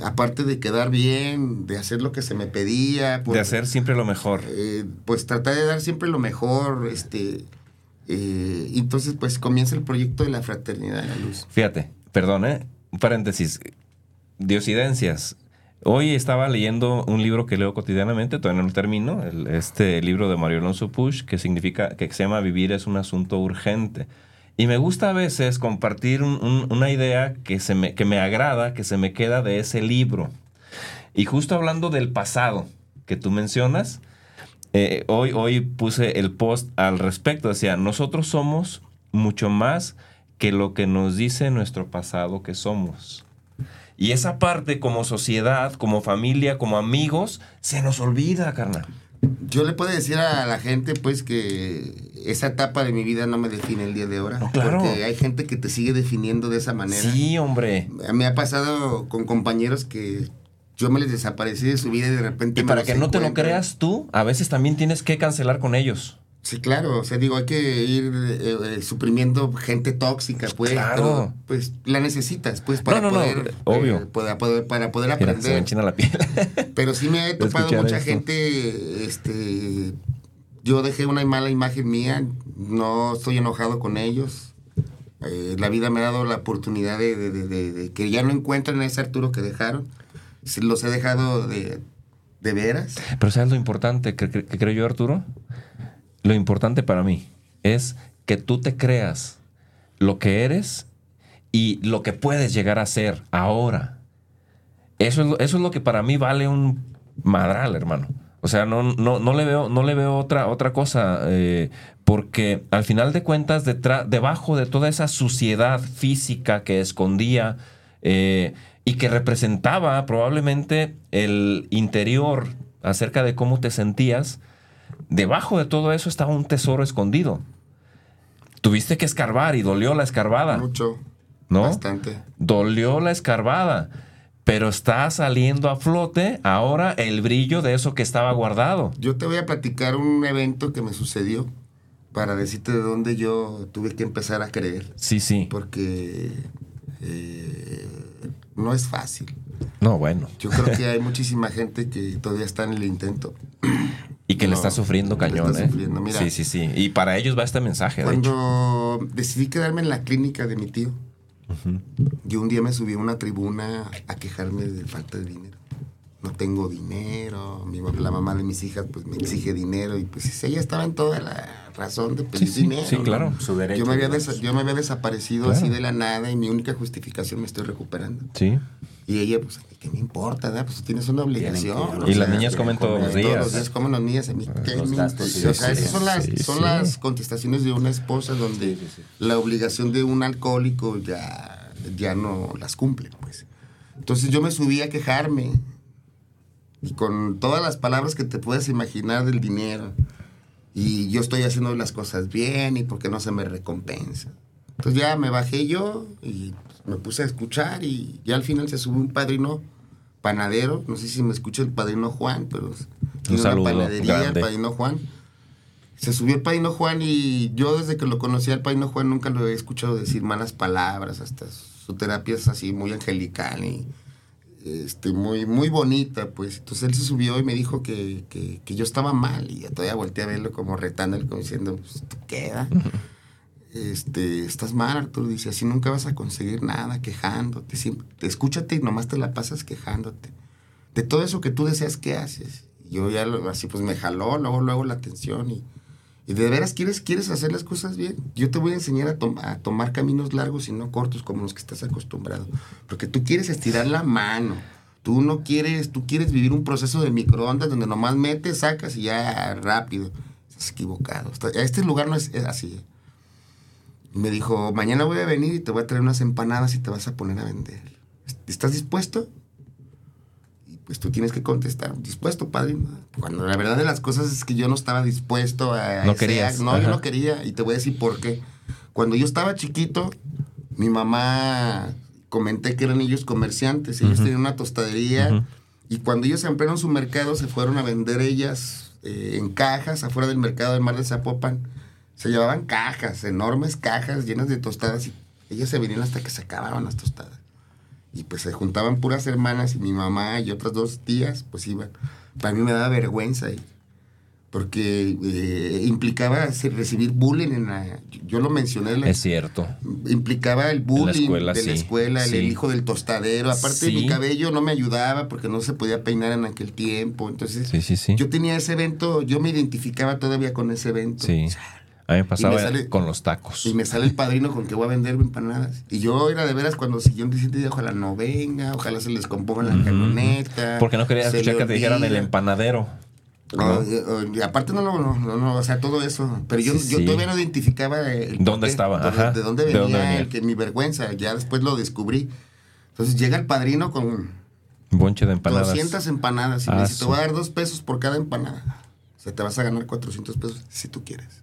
aparte de quedar bien, de hacer lo que se me pedía, De hacer siempre lo mejor. eh, pues tratar de dar siempre lo mejor, este eh, entonces pues comienza el proyecto de la fraternidad de la luz. Fíjate, perdón, ¿eh? Paréntesis. Diosidencias. Hoy estaba leyendo un libro que leo cotidianamente, todavía no lo termino, este libro de Mario Alonso Push, que significa, que se llama Vivir es un asunto urgente. Y me gusta a veces compartir un- un- una idea que, se me, que me agrada, que se me queda de ese libro. Y justo hablando del pasado que tú mencionas, eh, hoy, hoy puse el post al respecto. Decía, nosotros somos mucho más que lo que nos dice nuestro pasado que somos. Y esa parte como sociedad, como familia, como amigos, se nos olvida, carnal. Yo le puedo decir a la gente pues que esa etapa de mi vida no me define el día de ahora, No, claro. porque hay gente que te sigue definiendo de esa manera. Sí, hombre. Me ha pasado con compañeros que yo me les desaparecí de su vida y de repente Y me para que no te lo creas tú, a veces también tienes que cancelar con ellos. Sí, claro, o sea, digo, hay que ir eh, eh, suprimiendo gente tóxica, pues. Claro. pero, pues la necesitas, pues, para No, no, no, poder. obvio. eh, para poder, para poder Mira, se me aprender. enchina la piel. *laughs* Pero sí me he topado mucha esto. gente, este, yo dejé una mala imagen mía, no estoy enojado con ellos. Eh, la vida me ha dado la oportunidad de, de- de- de- de que ya no encuentren a ese Arturo que dejaron. Los he dejado de, de veras. Pero ¿sabes lo importante que creo yo, Arturo? Lo importante para mí es que tú te creas lo que eres y lo que puedes llegar a ser ahora. Eso es, lo- eso es lo que para mí vale un madral, hermano. O sea, no, no, no le veo, no le veo otra, otra cosa. eh, porque al final de cuentas, detrás, debajo de toda esa suciedad física que escondía eh, y que representaba probablemente el interior acerca de cómo te sentías, debajo de todo eso estaba un tesoro escondido. Tuviste que escarbar y dolió la escarbada, Mucho. ¿no? Bastante. Dolió la escarbada, pero está saliendo a flote ahora el brillo de eso que estaba guardado. Yo te voy a platicar un evento que me sucedió para decirte de dónde yo tuve que empezar a creer. Sí, sí. Porque eh, no es fácil. No, bueno. Yo creo que hay muchísima gente que todavía está en el intento. Y que le está sufriendo cañón, está ¿eh? sufriendo, mira. sí, sí, sí. Y para ellos va este mensaje, de hecho. Cuando decidí quedarme en la clínica de mi tío, yo un día me subí a una tribuna a quejarme de falta de dinero. No tengo dinero, mi la mamá de mis hijas pues me exige dinero y pues ella estaba en toda la razón de pedir Sí, sí, dinero. sí, ¿no? claro. Su derecho. Yo me, había desa- yo me había desaparecido Claro. así de la nada y mi única justificación me estoy recuperando. Sí. Y ella, pues, ¿qué me importa? da? Pues tienes una obligación. Y las sea, niñas comen todos los Todos días. los días comen los niños. A mí, ¿qué Los gastos, sí, o sea, sí, esas son, las, sí, son sí. las contestaciones de una esposa donde Sí, sí, sí. la obligación de un alcohólico ya, ya no las cumple, pues. Entonces yo me subí a quejarme y con todas las palabras que te puedes imaginar del dinero. Y yo estoy haciendo las cosas bien y por qué no se me recompensa. Entonces ya me bajé yo y me puse a escuchar y ya al final se subió un padrino panadero, no sé si me escucha el padrino Juan, pero tiene una panadería, el padrino Juan. Se subió el padrino Juan y yo desde que lo conocí al padrino Juan nunca lo he escuchado decir malas palabras, hasta su terapia es así muy angelical y este, muy, muy bonita, pues. Entonces él se subió y me dijo que, yo estaba mal y todavía volteé a verlo como retándole, como diciendo, pues, queda? *laughs* este, estás mal, Arturo. Dice, así nunca vas a conseguir nada, quejándote. te escúchate y nomás te la pasas quejándote. De todo eso que tú deseas, ¿qué haces? Yo ya así, pues me jaló, luego, luego la atención y, y de veras quieres, quieres hacer las cosas bien. Yo te voy a enseñar a, tomar caminos largos y no cortos como los que estás acostumbrado. Porque tú quieres estirar la mano. Tú no quieres, tú quieres vivir un proceso de microondas donde nomás metes, sacas y ya rápido. Estás equivocado. Este lugar no es, es así me dijo, mañana voy a venir y te voy a traer unas empanadas y te vas a poner a vender. ¿Estás dispuesto? Pues tú tienes que contestar, dispuesto, padre. Cuando la verdad de las cosas es que yo no estaba dispuesto a... No querías. No, yo no quería y te voy a decir por qué. Cuando yo estaba chiquito, mi mamá, comenté que eran ellos comerciantes, ellos tenían una tostadería y cuando ellos ampliaron su mercado se fueron a vender ellas eh, en cajas afuera del mercado del Mar de Zapopan se llevaban cajas, enormes cajas llenas de tostadas y ellas se venían hasta que se acababan las tostadas. Y pues se juntaban puras hermanas y mi mamá y otras dos tías, pues iban. Para mí me daba vergüenza ahí, porque eh, implicaba recibir bullying en la... Yo lo mencioné. es cierto. Implicaba el bullying de la escuela, el, hijo del tostadero. Aparte mi cabello no me ayudaba porque no se podía peinar en aquel tiempo. Entonces yo tenía ese evento, yo me identificaba todavía con ese evento. Sí. A mí me pasaba con los tacos. Y me sale el padrino con que voy a vender empanadas. Y yo era de veras cuando si yo dije, ojalá no venga, ojalá se les componga la camioneta. Porque no quería escuchar que te dijeran el empanadero. y, aparte no, no, no, o sea, todo eso. Pero yo, yo todavía no identificaba dónde estaba, de dónde venía, El, que mi vergüenza. Ya después lo descubrí. Entonces llega el padrino con... Bonche de empanadas. 200 empanadas. Y me dice, te voy a dar dos pesos por cada empanada sea, te vas a ganar 400 pesos si tú quieres.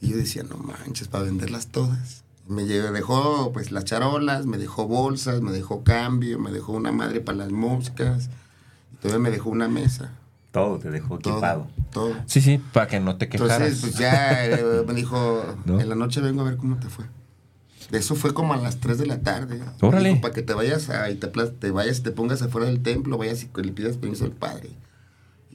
Y yo decía, no manches, para venderlas todas. Me dejó pues las charolas, me dejó bolsas, me dejó cambio, me dejó una madre para las moscas, y todavía me dejó una mesa. Todo te dejó equipado. Todo. Sí, sí, para que no te quejaras. Entonces, pues ya eh, me dijo, en la noche vengo a ver cómo te fue. Eso fue como a las 3 de la tarde. Órale. para que te vayas a, y te, te vayas, te pongas afuera del templo, vayas y le pidas permiso al padre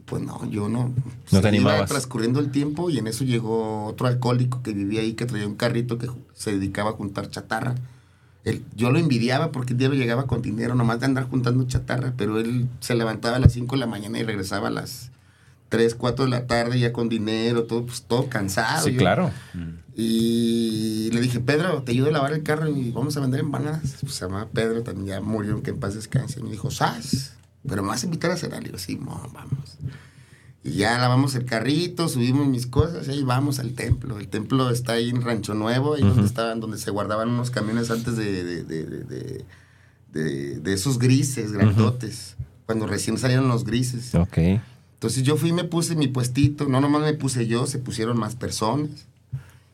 pues no, yo no. No te animabas. Iba transcurriendo el tiempo y en eso llegó otro alcohólico que vivía ahí, que traía un carrito que se dedicaba a juntar chatarra. Él, yo lo envidiaba porque el diario llegaba con dinero, nomás de andar juntando chatarra, pero él se levantaba a las 5 de la mañana y regresaba a las 3, 4 de la tarde ya con dinero, todo, pues, todo cansado. Sí, claro. Y le dije, Pedro, te ayudo a lavar el carro y vamos a vender empanadas. Pues se llama Pedro, también ya murió, que en paz descanse. Y me dijo, ¿sabes? Pero me vas a invitar a cenar. Le digo, sí, vamos. Y ya lavamos el carrito, subimos mis cosas y ahí vamos al templo. El templo está ahí en Rancho Nuevo, ahí donde estaban, donde se guardaban unos camiones antes de, de, de, esos grises grandotes. Cuando recién salieron los grises. Ok. Entonces yo fui y me puse mi puestito. No nomás me puse yo, se pusieron más personas.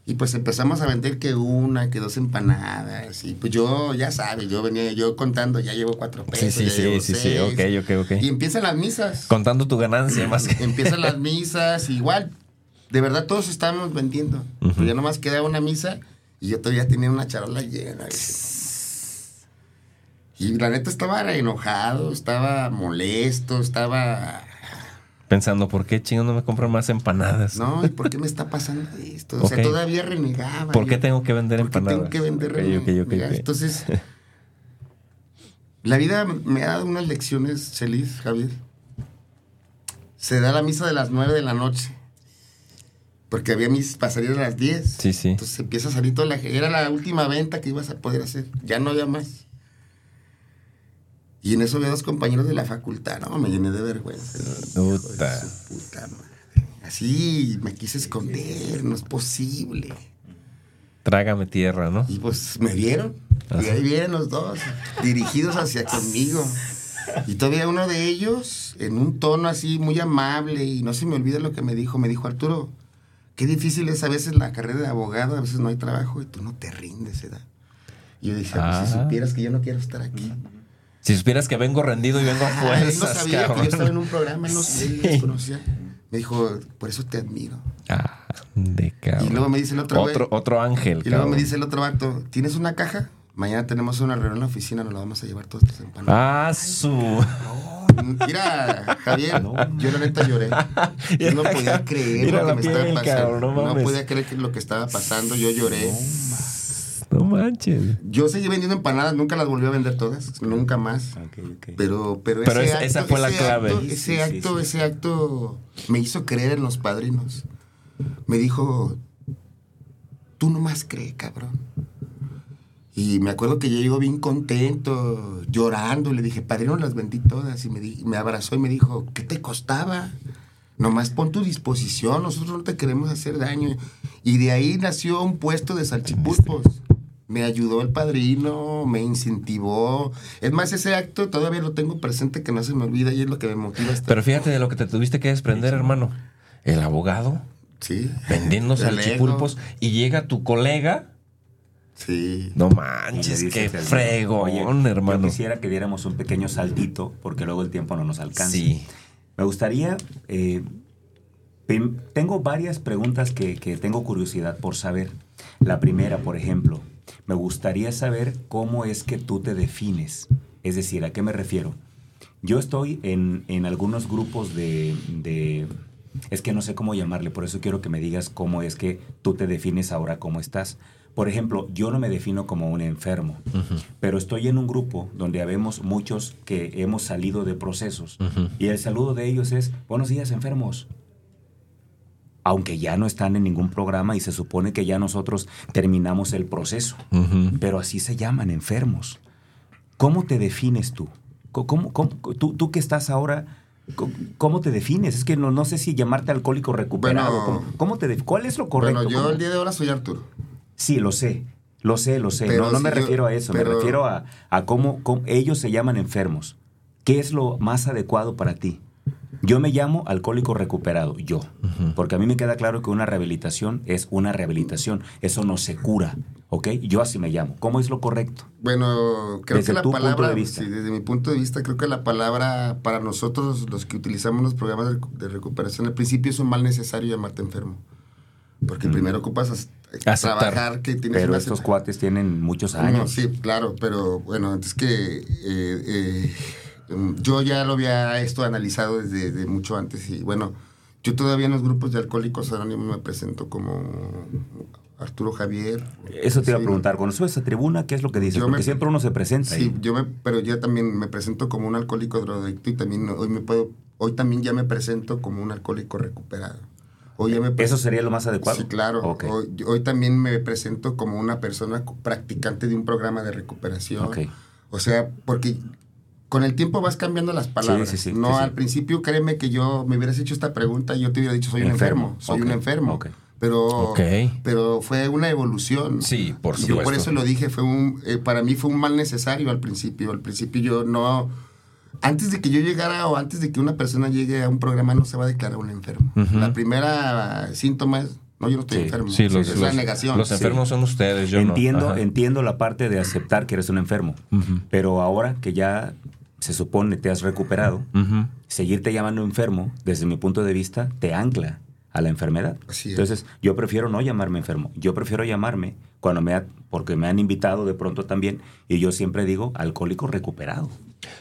Y pues empezamos a vender que una, que dos empanadas. Y pues yo, ya sabes, yo venía yo contando, ya llevo cuatro pesos. Sí, sí, sí, sí, ok, ok, ok. Y empiezan las misas. Contando tu ganancia *clears throat* más que. Empiezan las misas, igual. De verdad todos estábamos vendiendo. Uh ya nomás queda una misa y yo todavía tenía una charola llena. Y la neta estaba enojado, estaba molesto, estaba pensando, ¿por qué chingo no me compro más empanadas? No, ¿y por qué me está pasando esto? O sea, todavía renegaba. ¿Por qué tengo que vender empanadas? tengo que vender Entonces, *laughs* la vida me ha dado unas lecciones, Celis, Javier. Se da la misa de las nueve de la noche. Porque había mis pasarías a las 10. Sí, sí. Entonces empieza a salir toda la Era la última venta que ibas a poder hacer. Ya no había más. Y en eso veo a dos compañeros de la facultad, no, me llené de vergüenza. Puta. puta madre. Así me quise esconder, no es posible. Trágame tierra, ¿no? Y pues me vieron. Y ahí vienen los dos, dirigidos hacia conmigo. Y todavía uno de ellos, en un tono así muy amable, y no se me olvida lo que me dijo, me dijo, Arturo, qué difícil es a veces la carrera de abogado, a veces no hay trabajo y tú no te rindes, ¿verdad? Y yo dije, pues, si Ah. supieras que yo no quiero estar aquí. Si supieras que vengo rendido y vengo a él no fuerzas, sabía que yo estaba en un programa, no Sí. él desconocía. Me dijo, por eso te admiro. Ah, de cabrón. Y luego me dice el otro Otro, otro ángel, Y luego me dice el otro vato, ¿tienes una caja? Mañana tenemos una reunión en la oficina, nos la vamos a llevar todas estas empanadas. Ah, su. Mira, Javier, *laughs* yo la neta lloré. *laughs* Yo no podía creer lo que me estaba pasando. no podía creer que lo que estaba pasando, yo lloré. No manches. Yo seguí vendiendo empanadas, nunca las volví a vender todas, nunca más. Ok, ok. Pero, pero, Pero ese esa- esa fue la ese clave. acto- ese sí, acto, sí. ese acto me hizo creer en los padrinos. Me dijo, tú nomás cree, cabrón. Y me acuerdo que yo llegó bien contento, llorando. Le dije, padrino, las vendí todas. Y me, di- me abrazó y me dijo, ¿qué te costaba? Nomás pon tu disposición, nosotros no te queremos hacer daño. Y de ahí nació un puesto de salchipulpos. Me ayudó el padrino, me incentivó. Es más, ese acto todavía lo tengo presente que no se me olvida y es lo que me motiva hasta. Pero fíjate de lo que te tuviste que desprender, hermano. El abogado sí. vendiendo El salchipulpos y llega tu colega. Sí. No manches, qué fregón, Oye, hermano. Yo quisiera que diéramos un pequeño saltito, porque luego el tiempo no nos alcanza. Sí. Me gustaría. eh, tengo varias preguntas que, que tengo curiosidad por saber. La primera, por ejemplo, me gustaría saber cómo es que tú te defines. Es decir, ¿a qué me refiero? Yo estoy en, en algunos grupos de, de- Es que no sé cómo llamarle, por eso quiero que me digas cómo es que tú te defines ahora cómo estás. Por ejemplo, yo no me defino como un enfermo, pero estoy en un grupo donde habemos muchos que hemos salido de procesos y el saludo de ellos es, buenos días enfermos. Aunque ya no están en ningún programa y se supone que ya nosotros terminamos el proceso, pero así se llaman enfermos. ¿Cómo te defines tú? ¿Cómo, cómo- tú, tú que estás ahora, ¿cómo te defines? Es que no, no sé si llamarte alcohólico recuperado. Bueno. ¿Cómo, cómo te ¿Cuál es lo correcto? Bueno, yo ¿Cómo? el día de ahora soy Arturo. Sí, lo sé. Lo sé, lo sé. Pero no no si me yo- refiero a eso. pero- Me refiero a, a cómo, cómo ellos se llaman enfermos. ¿Qué es lo más adecuado para ti? Yo me llamo alcohólico recuperado, yo. Porque a mí me queda claro que una rehabilitación es una rehabilitación. Eso no se cura, ¿ok? Yo así me llamo. ¿Cómo es lo correcto? Bueno, creo Desde que la tu punto palabra, de vista. sí, desde mi punto de vista, creo que la palabra para nosotros, los que utilizamos los programas de, recu- de recuperación, al principio es un mal necesario llamarte enfermo. Porque primero ocupas as- Aceptar. trabajar que tienes Pero una estos cuates tienen muchos No, años. sí, claro, pero bueno, antes que eh, eh, yo ya lo había esto analizado desde, desde mucho antes y bueno, yo todavía en los grupos de alcohólicos anónimos me presento como Arturo Javier. Eso te iba a preguntar. Cuando subes a tribuna, ¿qué es lo que dices? Porque me- siempre uno se presenta. Sí, ahí. yo me, pero yo también me presento como un alcohólico drogadicto y también hoy me puedo, hoy también ya me presento como un alcohólico recuperado. Hoy ya me ¿Eso sería lo más adecuado? Sí, claro. Hoy, hoy también me presento como una persona practicante de un programa de recuperación. O sea, porque con el tiempo vas cambiando las palabras. sí, sí, no, sí, sí. al principio créeme que yo me hubieras hecho esta pregunta y yo te hubiera dicho soy un Enfermo. soy un enfermo. ok. Pero, pero fue una evolución. Sí, por Y Yo por supuesto. eso lo dije, fue un, eh, para mí fue un mal necesario al principio. Al principio yo no, antes de que yo llegara o antes de que una persona llegue a un programa no se va a declarar un enfermo. La primera síntoma es, no, yo no estoy Sí, enfermo. Sí, los, es la los- negación. los enfermos son ustedes, yo entiendo, no. Entiendo la parte de aceptar que eres un enfermo, pero ahora que ya se supone te has recuperado, seguirte llamando enfermo, desde mi punto de vista, te ancla a la enfermedad. Así. Entonces, yo prefiero no llamarme enfermo. Yo prefiero llamarme cuando me ha- porque me han invitado de pronto también y yo siempre digo alcohólico recuperado,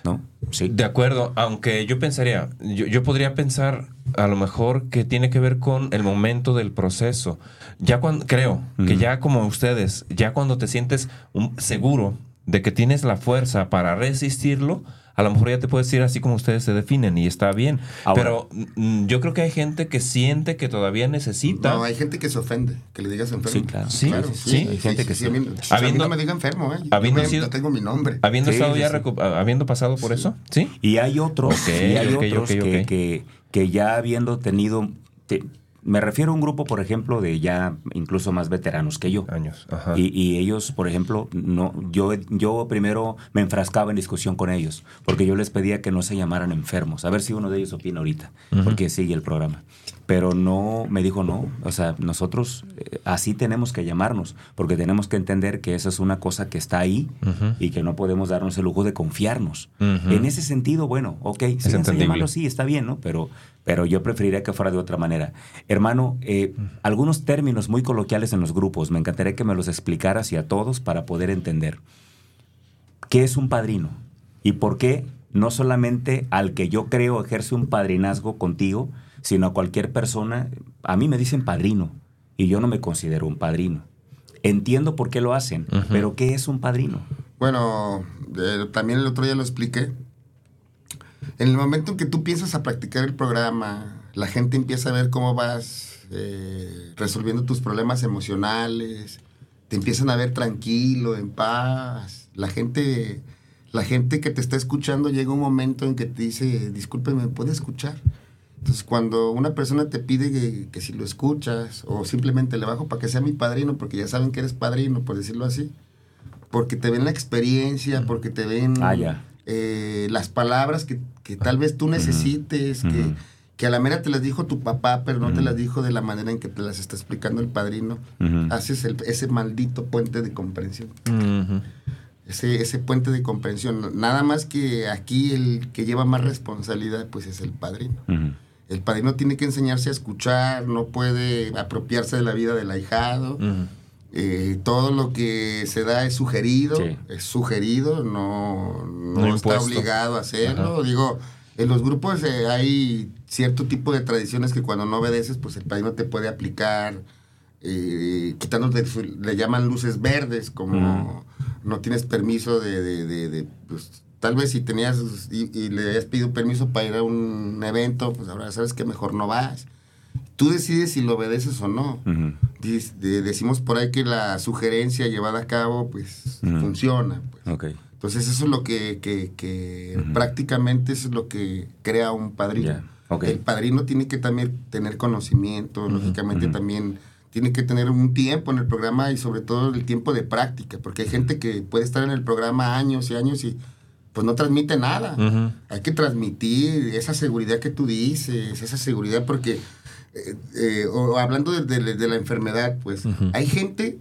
¿no? Sí. De acuerdo, aunque yo pensaría, yo, yo podría pensar a lo mejor que tiene que ver con el momento del proceso. Ya cuando, creo que ya como ustedes, ya cuando te sientes un- seguro de que tienes la fuerza para resistirlo, a lo mejor ya te puedes ir así como ustedes se definen y está bien. Ahora- Pero mm, yo creo que hay gente que siente que todavía necesita. No, hay gente que se ofende, que le digas enfermo. Sí, claro. Sí, sí, hay gente que sí. sí. A mí, a mí Habiendo- no me diga enfermo, ¿eh? Yo habiendo me- sido- tengo mi nombre. Habiendo Sí, estado sí, ya sí. recu- habiendo pasado por eso, ¿sí? Y hay otros, y hay otros que, que- que ya habiendo tenido, te- me refiero a un grupo, por ejemplo, de ya incluso más veteranos que yo. Años. Ajá. Y, y ellos, por ejemplo, no, yo, yo primero me enfrascaba en discusión con ellos, porque yo les pedía que no se llamaran enfermos. A ver si uno de ellos opina ahorita, porque sigue el programa. Pero no, me dijo no. O sea, nosotros eh, así tenemos que llamarnos, porque tenemos que entender que esa es una cosa que está ahí y que no podemos darnos el lujo de confiarnos. En ese sentido, bueno, ok, sí, llamarlo sí, está bien, ¿no? Pero, pero yo preferiría que fuera de otra manera. Hermano, eh, algunos términos muy coloquiales en los grupos, me encantaría que me los explicaras y a todos para poder entender. ¿Qué es un padrino? ¿Y por qué no solamente al que yo creo ejerce un padrinazgo contigo, sino a cualquier persona? A mí me dicen padrino y yo no me considero un padrino. Entiendo por qué lo hacen, pero ¿qué es un padrino? Bueno, eh, también el otro día lo expliqué. En el momento en que tú piensas a practicar el programa, la gente empieza a ver cómo vas eh, resolviendo tus problemas emocionales, te empiezan a ver tranquilo, en paz. La gente, la gente que te está escuchando llega un momento en que te dice, discúlpeme, ¿me puede escuchar? Entonces, cuando una persona te pide que, que si lo escuchas o simplemente le bajo para que sea mi padrino, porque ya saben que eres padrino, por decirlo así, porque te ven la experiencia, porque te ven Ah, eh, las palabras que, que tal vez tú necesites, que, que a la mera te las dijo tu papá, pero no te las dijo de la manera en que te las está explicando el padrino. Haces el- ese maldito puente de comprensión. Ese, ese puente de comprensión. Nada más que aquí el que lleva más responsabilidad, pues es el padrino. El padrino tiene que enseñarse a escuchar, no puede apropiarse de la vida del ahijado. Eh, todo lo que se da es sugerido, Sí. es sugerido, no, no, No está obligado a hacerlo. Ajá. Digo, en los grupos eh, hay cierto tipo de tradiciones que cuando no obedeces, pues el padrino te puede aplicar, eh, quitándote, le llaman luces verdes, como no tienes permiso de, de- de- de, pues, tal vez si tenías y, y le habías pedido permiso para ir a un evento, pues ahora sabes que mejor no vas. Tú decides si lo obedeces o no. De- decimos por ahí que la sugerencia llevada a cabo pues funciona. pues. Ok. Entonces eso es lo que, que- que prácticamente eso es lo que crea un padrino. El padrino tiene que también tener conocimiento, lógicamente también tiene que tener un tiempo en el programa y sobre todo el tiempo de práctica, porque hay gente que puede estar en el programa años y años y pues no transmite nada. Hay que transmitir esa seguridad que tú dices, esa seguridad porque, eh, eh, o hablando de, de- de la enfermedad, pues hay gente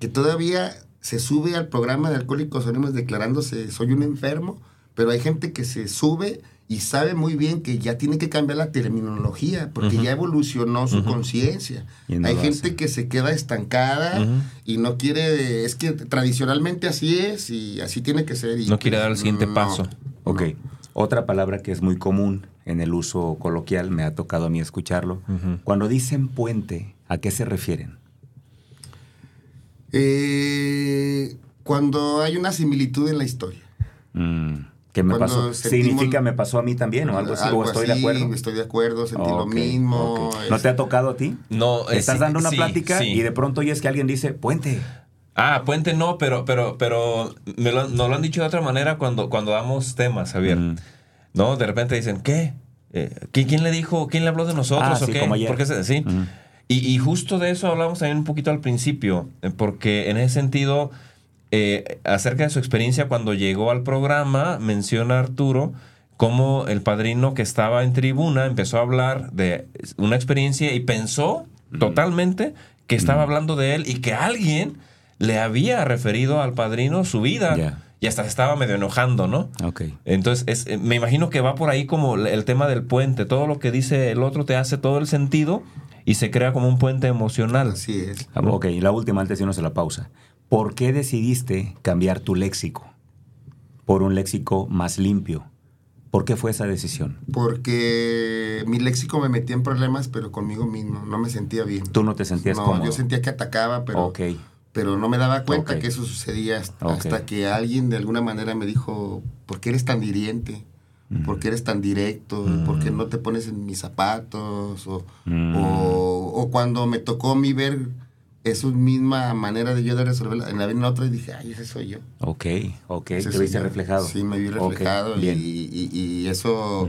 que todavía se sube al programa de Alcohólicos Anónimos declarándose soy un enfermo, pero hay gente que se sube y sabe muy bien que ya tiene que cambiar la terminología porque ya evolucionó su conciencia. No hay gente que se queda estancada y no quiere, es que tradicionalmente así es y así tiene que ser. y, No quiere dar el siguiente no, paso. Ok. no. Otra palabra que es muy común en el uso coloquial, me ha tocado a mí escucharlo. Cuando dicen puente, ¿a qué se refieren? Eh, cuando hay una similitud en la historia. Mm, ¿Qué me pasó? sentimos- ¿Significa me pasó a mí también o algo así? ¿O estoy de acuerdo? Estoy de acuerdo, sentí lo mismo. ¿No te ha este, tocado a ti? No, eh, Estás sí, dando una sí, plática sí. y de pronto oyes que alguien dice puente. Ah, puente no, pero, pero, pero me lo, nos lo han dicho de otra manera cuando, cuando damos temas, Javier. Mm. ¿No? De repente dicen, ¿qué? Eh, ¿qui- ¿Quién le dijo? ¿Quién le habló de nosotros Ah, o sí, qué? como ayer. ¿Por qué se- sí. Y, y justo de eso hablamos también un poquito al principio, eh, porque en ese sentido, eh, acerca de su experiencia cuando llegó al programa, menciona Arturo cómo el padrino que estaba en tribuna empezó a hablar de una experiencia y pensó totalmente que estaba hablando de él y que alguien le había referido al padrino su vida. Ya. Y hasta se estaba medio enojando, ¿no? Ok. Entonces, es- eh, me imagino que va por ahí como el- el tema del puente. Todo lo que dice el otro te hace todo el sentido y se crea como un puente emocional. Así es. Ah, Ok, la última antes de irnos a la pausa. ¿Por qué decidiste cambiar tu léxico por un léxico más limpio? ¿Por qué fue esa decisión? Porque mi léxico me metía en problemas, pero conmigo mismo. No me sentía bien. Tú no te sentías no, cómodo. yo sentía que atacaba, pero, pero no me daba cuenta que eso sucedía hasta, que alguien de alguna manera me dijo, ¿por qué eres tan hiriente? ¿Por qué eres tan directo? ¿Por qué no te pones en mis zapatos? O, Mm. o, o cuando me tocó a mí ver esa misma manera de yo de resolver, en la vida en otra y dije, ay, ese soy yo. Ok, ok. Ese ¿Te viste yo. reflejado? Sí, me vi reflejado y, bien. y- y eso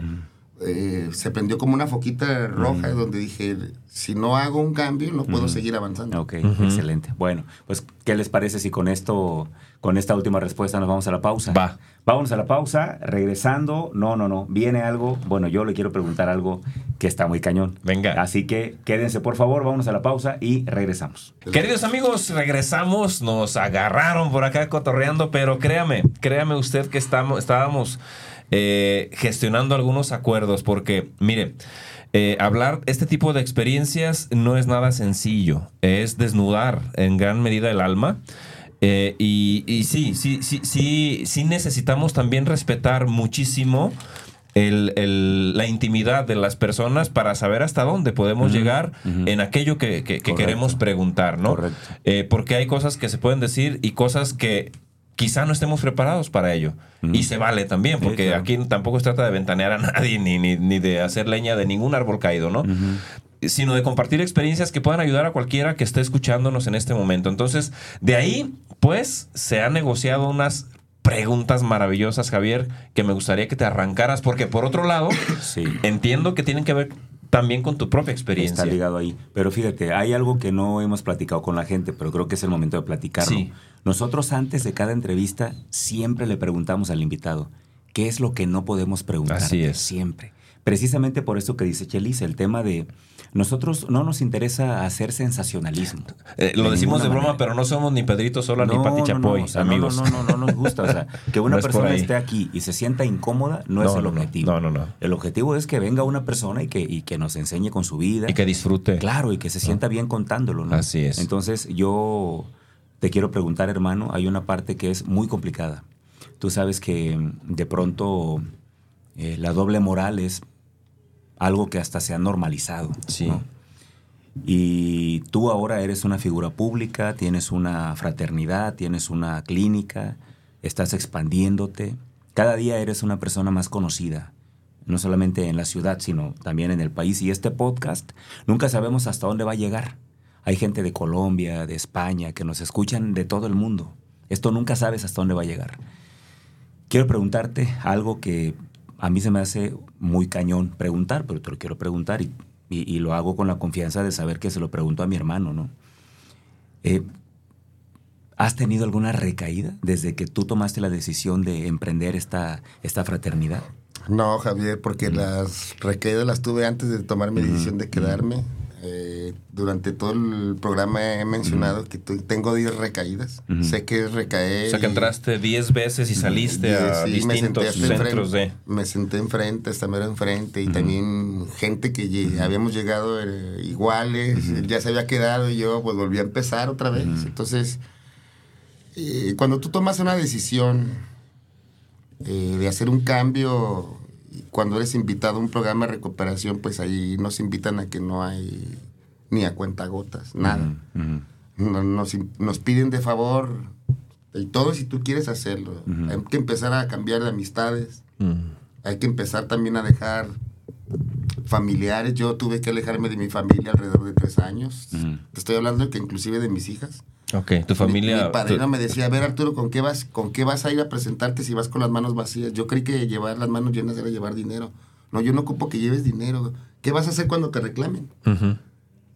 eh, se prendió como una foquita roja donde dije, si no hago un cambio, no puedo seguir avanzando. Ok, excelente. Bueno, pues, ¿qué les parece si con esto, con esta última respuesta nos vamos a la pausa? Va. Vámonos a la pausa, regresando. No, no, no. Viene algo. Bueno, yo le quiero preguntar algo que está muy cañón. Venga. Así que quédense, por favor, vámonos a la pausa y regresamos. Queridos amigos, regresamos. Nos agarraron por acá cotorreando, pero créame, créame usted que estamos, estábamos eh, gestionando algunos acuerdos, porque, mire. Eh, hablar este tipo de experiencias no es nada sencillo, es desnudar en gran medida el alma. Eh, y, y, sí, sí, sí, sí, sí necesitamos también respetar muchísimo el, el, la intimidad de las personas para saber hasta dónde podemos llegar en aquello que, que, que queremos preguntar, ¿no? Eh, porque hay cosas que se pueden decir y cosas que quizá no estemos preparados para ello. Y se vale también, porque Sí, claro. aquí tampoco se trata de ventanear a *laughs* nadie ni, ni, ni de hacer leña de ningún árbol caído, ¿no? Sino de compartir experiencias que puedan ayudar a cualquiera que esté escuchándonos en este momento. Entonces, de ahí, pues, se han negociado unas preguntas maravillosas, Javier, que me gustaría que te arrancaras, porque por otro lado, *coughs* Sí. entiendo que tienen que ver también con tu propia experiencia. Está ligado ahí. Pero fíjate, hay algo que no hemos platicado con la gente, pero creo que es el momento de platicarlo. Sí. Nosotros antes de cada entrevista siempre le preguntamos al invitado, ¿qué es lo que no podemos preguntar? Así es. Siempre. Precisamente por eso que dice Chelis, el tema de nosotros no nos interesa hacer sensacionalismo. Eh, lo De decimos de broma, manera. pero no somos ni Pedrito Sola ni No, Pati no, Chapoy, no, o sea, amigos. No, no, no, no nos gusta. O sea, *laughs* que una No es persona esté aquí y se sienta incómoda no, es No, el no, no. objetivo. No, no, no. El objetivo es que venga una persona y que, y que nos enseñe con su vida. Y que disfrute. Claro, y que se sienta bien contándolo, ¿no? Así es. Entonces, yo te quiero preguntar, hermano, hay una parte que es muy complicada. Tú sabes que mm, de pronto eh, la doble moral es algo que hasta se ha normalizado. Sí. ¿no? Y tú ahora eres una figura pública, tienes una fraternidad, tienes una clínica, estás expandiéndote. Cada día eres una persona más conocida, no solamente en la ciudad, sino también en el país. Y este podcast, nunca sabemos hasta dónde va a llegar. Hay gente de Colombia, de España, que nos escuchan de todo el mundo. Esto nunca sabes hasta dónde va a llegar. Quiero preguntarte algo que a mí se me hace muy cañón preguntar, pero te lo quiero preguntar y, y- y lo hago con la confianza de saber que se lo pregunto a mi hermano, ¿no? Eh, ¿Has tenido alguna recaída desde que tú tomaste la decisión de emprender esta, esta fraternidad? No, Javier, porque las recaídas las tuve antes de tomar mi decisión de quedarme. Eh, durante todo el programa he mencionado que tengo 10 recaídas. Sé que es recaer. O sea, que entraste 10 veces y saliste a Sí, me distintos hasta centros de... Me senté enfrente, hasta mero enfrente, y también gente que habíamos llegado eh, iguales, él ya se había quedado y yo pues volví a empezar otra vez. Entonces, eh, cuando tú tomas una decisión de hacer un cambio, cuando eres invitado a un programa de recuperación, pues ahí nos invitan a que no hay ni a cuentagotas, nada. Nos, nos piden de favor y todo si tú quieres hacerlo. Hay que empezar a cambiar de amistades. Hay que empezar también a dejar familiares. Yo tuve que alejarme de mi familia alrededor de tres años. Te estoy hablando que inclusive de mis hijas. Ok, tu familia... Mi, mi padrino tu- me decía, a ver Arturo, ¿con qué, vas, ¿con qué vas a ir a presentarte si vas con las manos vacías? Yo creí que llevar las manos llenas era llevar dinero. No, yo no ocupo que lleves dinero. ¿Qué vas a hacer cuando te reclamen? Ujú.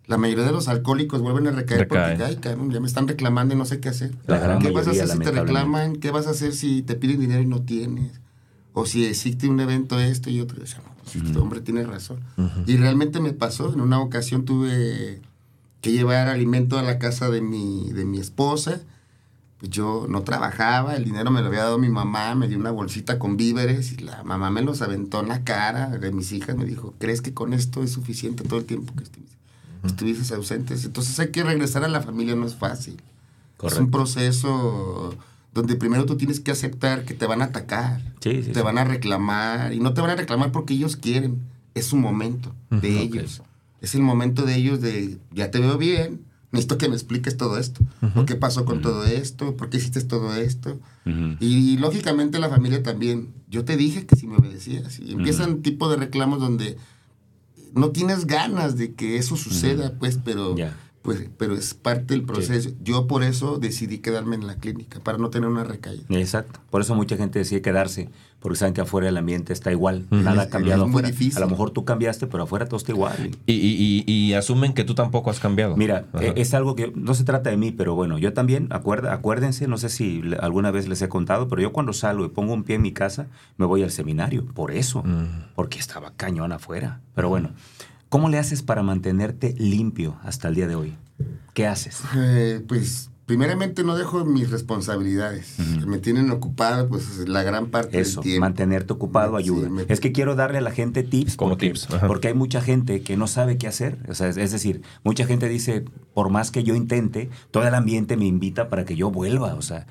La mayoría de los alcohólicos vuelven a recaer porque, ay, cabrón, ya me están reclamando y no sé qué hacer. La gran ¿Qué vas a hacer si te reclaman? ¿Qué vas a hacer si te piden dinero y no tienes? O si existe un evento esto y otro. O sea, no, pues, este hombre tiene razón. Y realmente me pasó. En una ocasión tuve que llevar alimento a la casa de mi, de mi esposa. Pues yo no trabajaba, el dinero me lo había dado mi mamá, me dio una bolsita con víveres y la mamá me los aventó en la cara de mis hijas. Me dijo, ¿crees que con esto es suficiente todo el tiempo que estuviste, estuvieses ausentes? Entonces hay que regresar a la familia, no es fácil. Es Correcto. un proceso donde primero tú tienes que aceptar que te van a atacar, Sí, sí, te sí. van a reclamar, y no te van a reclamar porque ellos quieren, es su momento de ellos. Es el momento de ellos de, ya te veo bien, necesito que me expliques todo esto. ¿Por qué pasó con todo esto? ¿Por qué hiciste todo esto? Y, lógicamente la familia también. Yo te dije que si me obedecías. Y empiezan tipo de reclamos donde no tienes ganas de que eso suceda, pues, pero. Pues, pero es parte del proceso. Yo por eso decidí quedarme en la clínica, para no tener una recaída. Exacto. Por eso mucha gente decide quedarse, porque saben que afuera el ambiente está igual, nada ha cambiado es muy difícil. A lo mejor tú cambiaste, pero afuera todo está igual. Y, y- y- y asumen que tú tampoco has cambiado. Mira, Ajá. eh, es algo que no se trata de mí, pero bueno, yo también, acuerda, acuérdense, no sé si alguna vez les he contado, pero yo cuando salgo y pongo un pie en mi casa, me voy al seminario, por eso, Mm. porque estaba cañón afuera. Pero bueno, ¿cómo le haces para mantenerte limpio hasta el día de hoy? ¿Qué haces? Eh, pues primeramente no dejo mis responsabilidades, que me tienen ocupado pues la gran parte Eso, del tiempo. mantenerte ocupado Sí, ayuda. me- Es que quiero darle a la gente tips. Como porque, tips, ajá. porque hay mucha gente que no sabe qué hacer. O sea, es, es decir, mucha gente dice, por más que yo intente, todo el ambiente me invita para que yo vuelva. O sea,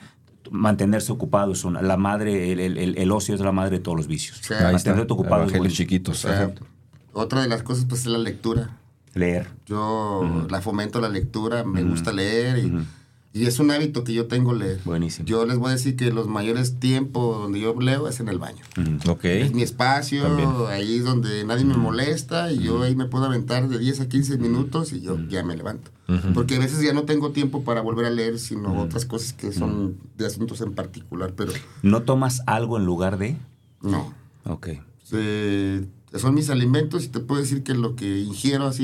mantenerse ocupado es una, la madre, el, el- el- el ocio es la madre de todos los vicios. O sea, mantenerte ocupado bueno. chiquitos. O sea, ajá. Otra de las cosas pues es la lectura. Leer. Yo la fomento la lectura, me gusta leer y, y es un hábito que yo tengo leer. Buenísimo. Yo les voy a decir que los mayores tiempos donde yo leo es en el baño. Ok. Es mi espacio, También. ahí es donde nadie me molesta y yo ahí me puedo aventar de 10 a 15 minutos y yo ya me levanto. Porque a veces ya no tengo tiempo para volver a leer, sino otras cosas que son de asuntos en particular, pero ¿No tomas algo en lugar de? no. Ok. Eh, son mis alimentos y te puedo decir que lo que ingiero así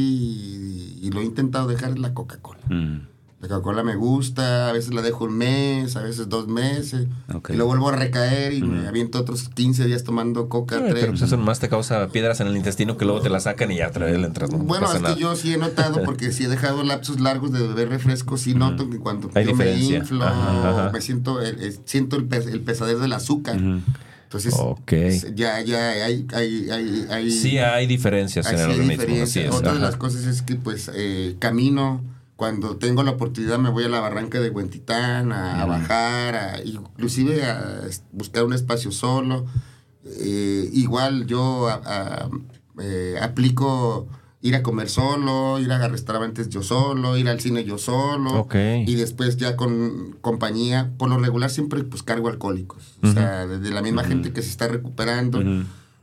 y, y lo he intentado dejar es la Coca-Cola. Mm, La Coca-Cola me gusta, a veces la dejo un mes, a veces dos meses. Ok. Y lo vuelvo a recaer y me aviento otros 15 días tomando coca. Ay, tres. pero pues eso nomás te causa piedras en el intestino que luego te la sacan y ya otra vez le entras. No Bueno, es nada. que yo sí he notado, *laughs* porque si he dejado lapsos largos de beber refresco, sí noto que cuando Hay yo me inflo, Ajá, ajá. me siento el, el- siento el, pes- el pesadez del azúcar. Entonces, Ok. ya, ya hay, hay, hay, hay- Sí hay diferencias en el organismo. Así es. Otra de las cosas es que pues eh, camino, cuando tengo la oportunidad me voy a la barranca de Huentitán a, a bajar, a- inclusive a buscar un espacio solo. Eh, igual yo a- eh, aplico ir a comer solo, ir a restaurantes yo solo, ir al cine yo solo. Ok. Y después ya con compañía, por lo regular siempre pues cargo alcohólicos. O sea, de, la misma gente que se está recuperando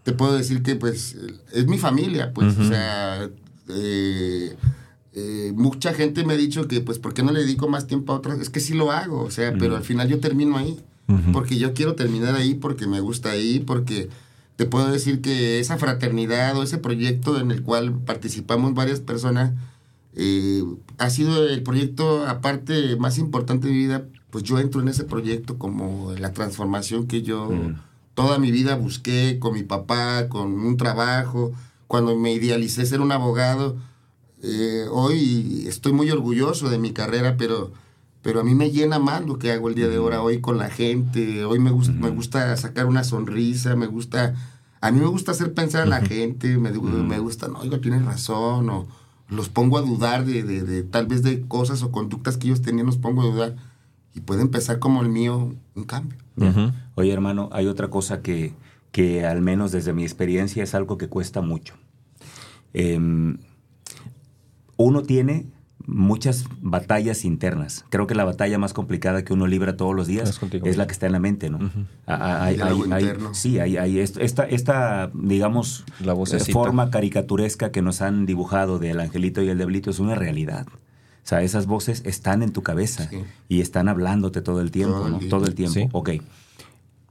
te puedo decir que pues es mi familia, pues, o sea, eh, eh, mucha gente me ha dicho que pues, ¿por qué no le dedico más tiempo a otras? Es que sí lo hago, o sea, pero al final yo termino ahí, porque yo quiero terminar ahí, porque me gusta ahí, porque te puedo decir que esa fraternidad o ese proyecto en el cual participamos varias personas, eh, ha sido el proyecto aparte más importante de mi vida, pues yo entro en ese proyecto como la transformación que yo toda mi vida busqué con mi papá, con un trabajo, cuando me idealicé ser un abogado, eh, hoy estoy muy orgulloso de mi carrera, pero, pero a mí me llena más lo que hago el día de ahora, hoy con la gente, hoy me, gusta me gusta sacar una sonrisa, me gusta, a mí me gusta hacer pensar a la gente, me, me gusta, no, oiga, tienes razón, o los pongo a dudar de, de, de tal vez de cosas o conductas que ellos tenían, los pongo a dudar, y puede empezar como el mío un cambio. Oye, hermano, hay otra cosa que, que al menos desde mi experiencia es algo que cuesta mucho. Em, uno tiene muchas batallas internas. Creo que la batalla más complicada que uno libra todos los días Es contigo es la que está en la mente, ¿no? Ah, ah, hay- hay- sí, hay, esta, esta, digamos, La vocecita. eh, forma caricaturesca que nos han dibujado del angelito y el diablito es una realidad. O sea, esas voces están en tu cabeza Sí. y están hablándote todo el tiempo, Todo el ¿no? día. Todo el tiempo. Sí. Ok.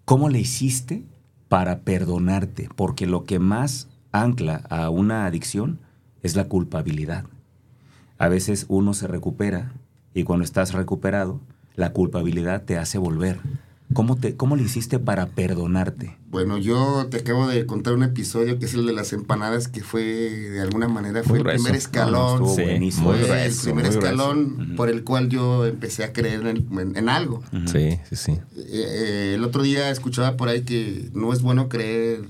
¿Cómo le hiciste para perdonarte? Porque lo que más ancla a una adicción es la culpabilidad. A veces uno se recupera y cuando estás recuperado, la culpabilidad te hace volver. ¿Cómo, te, ¿Cómo le hiciste para perdonarte? Bueno, yo te acabo de contar un episodio que es el de las empanadas, que fue, de alguna manera, fue el primer No, no, escalón. Sí, buenísimo. fue el primer escalón por el cual yo empecé a creer en, el- en- en algo. Sí, sí, sí. Eh, eh, el otro día escuchaba por ahí que no es bueno creer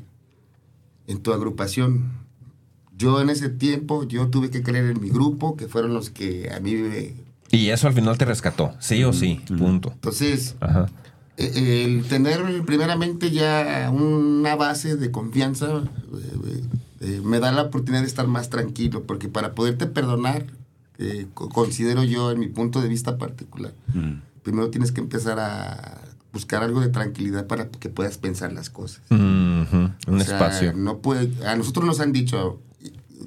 en tu agrupación. Yo en ese tiempo, yo tuve que creer en mi grupo, que fueron los que a mí me... Y eso al final te rescató, sí o sí, punto. Entonces, Ajá. Eh, el tener primeramente ya una base de confianza eh, eh, me da la oportunidad de estar más tranquilo, porque para poderte perdonar, eh, co- considero yo en mi punto de vista particular, Mm. primero tienes que empezar a buscar algo de tranquilidad para que puedas pensar las cosas. Ujú, Un O sea, espacio. No puede, a nosotros nos han dicho,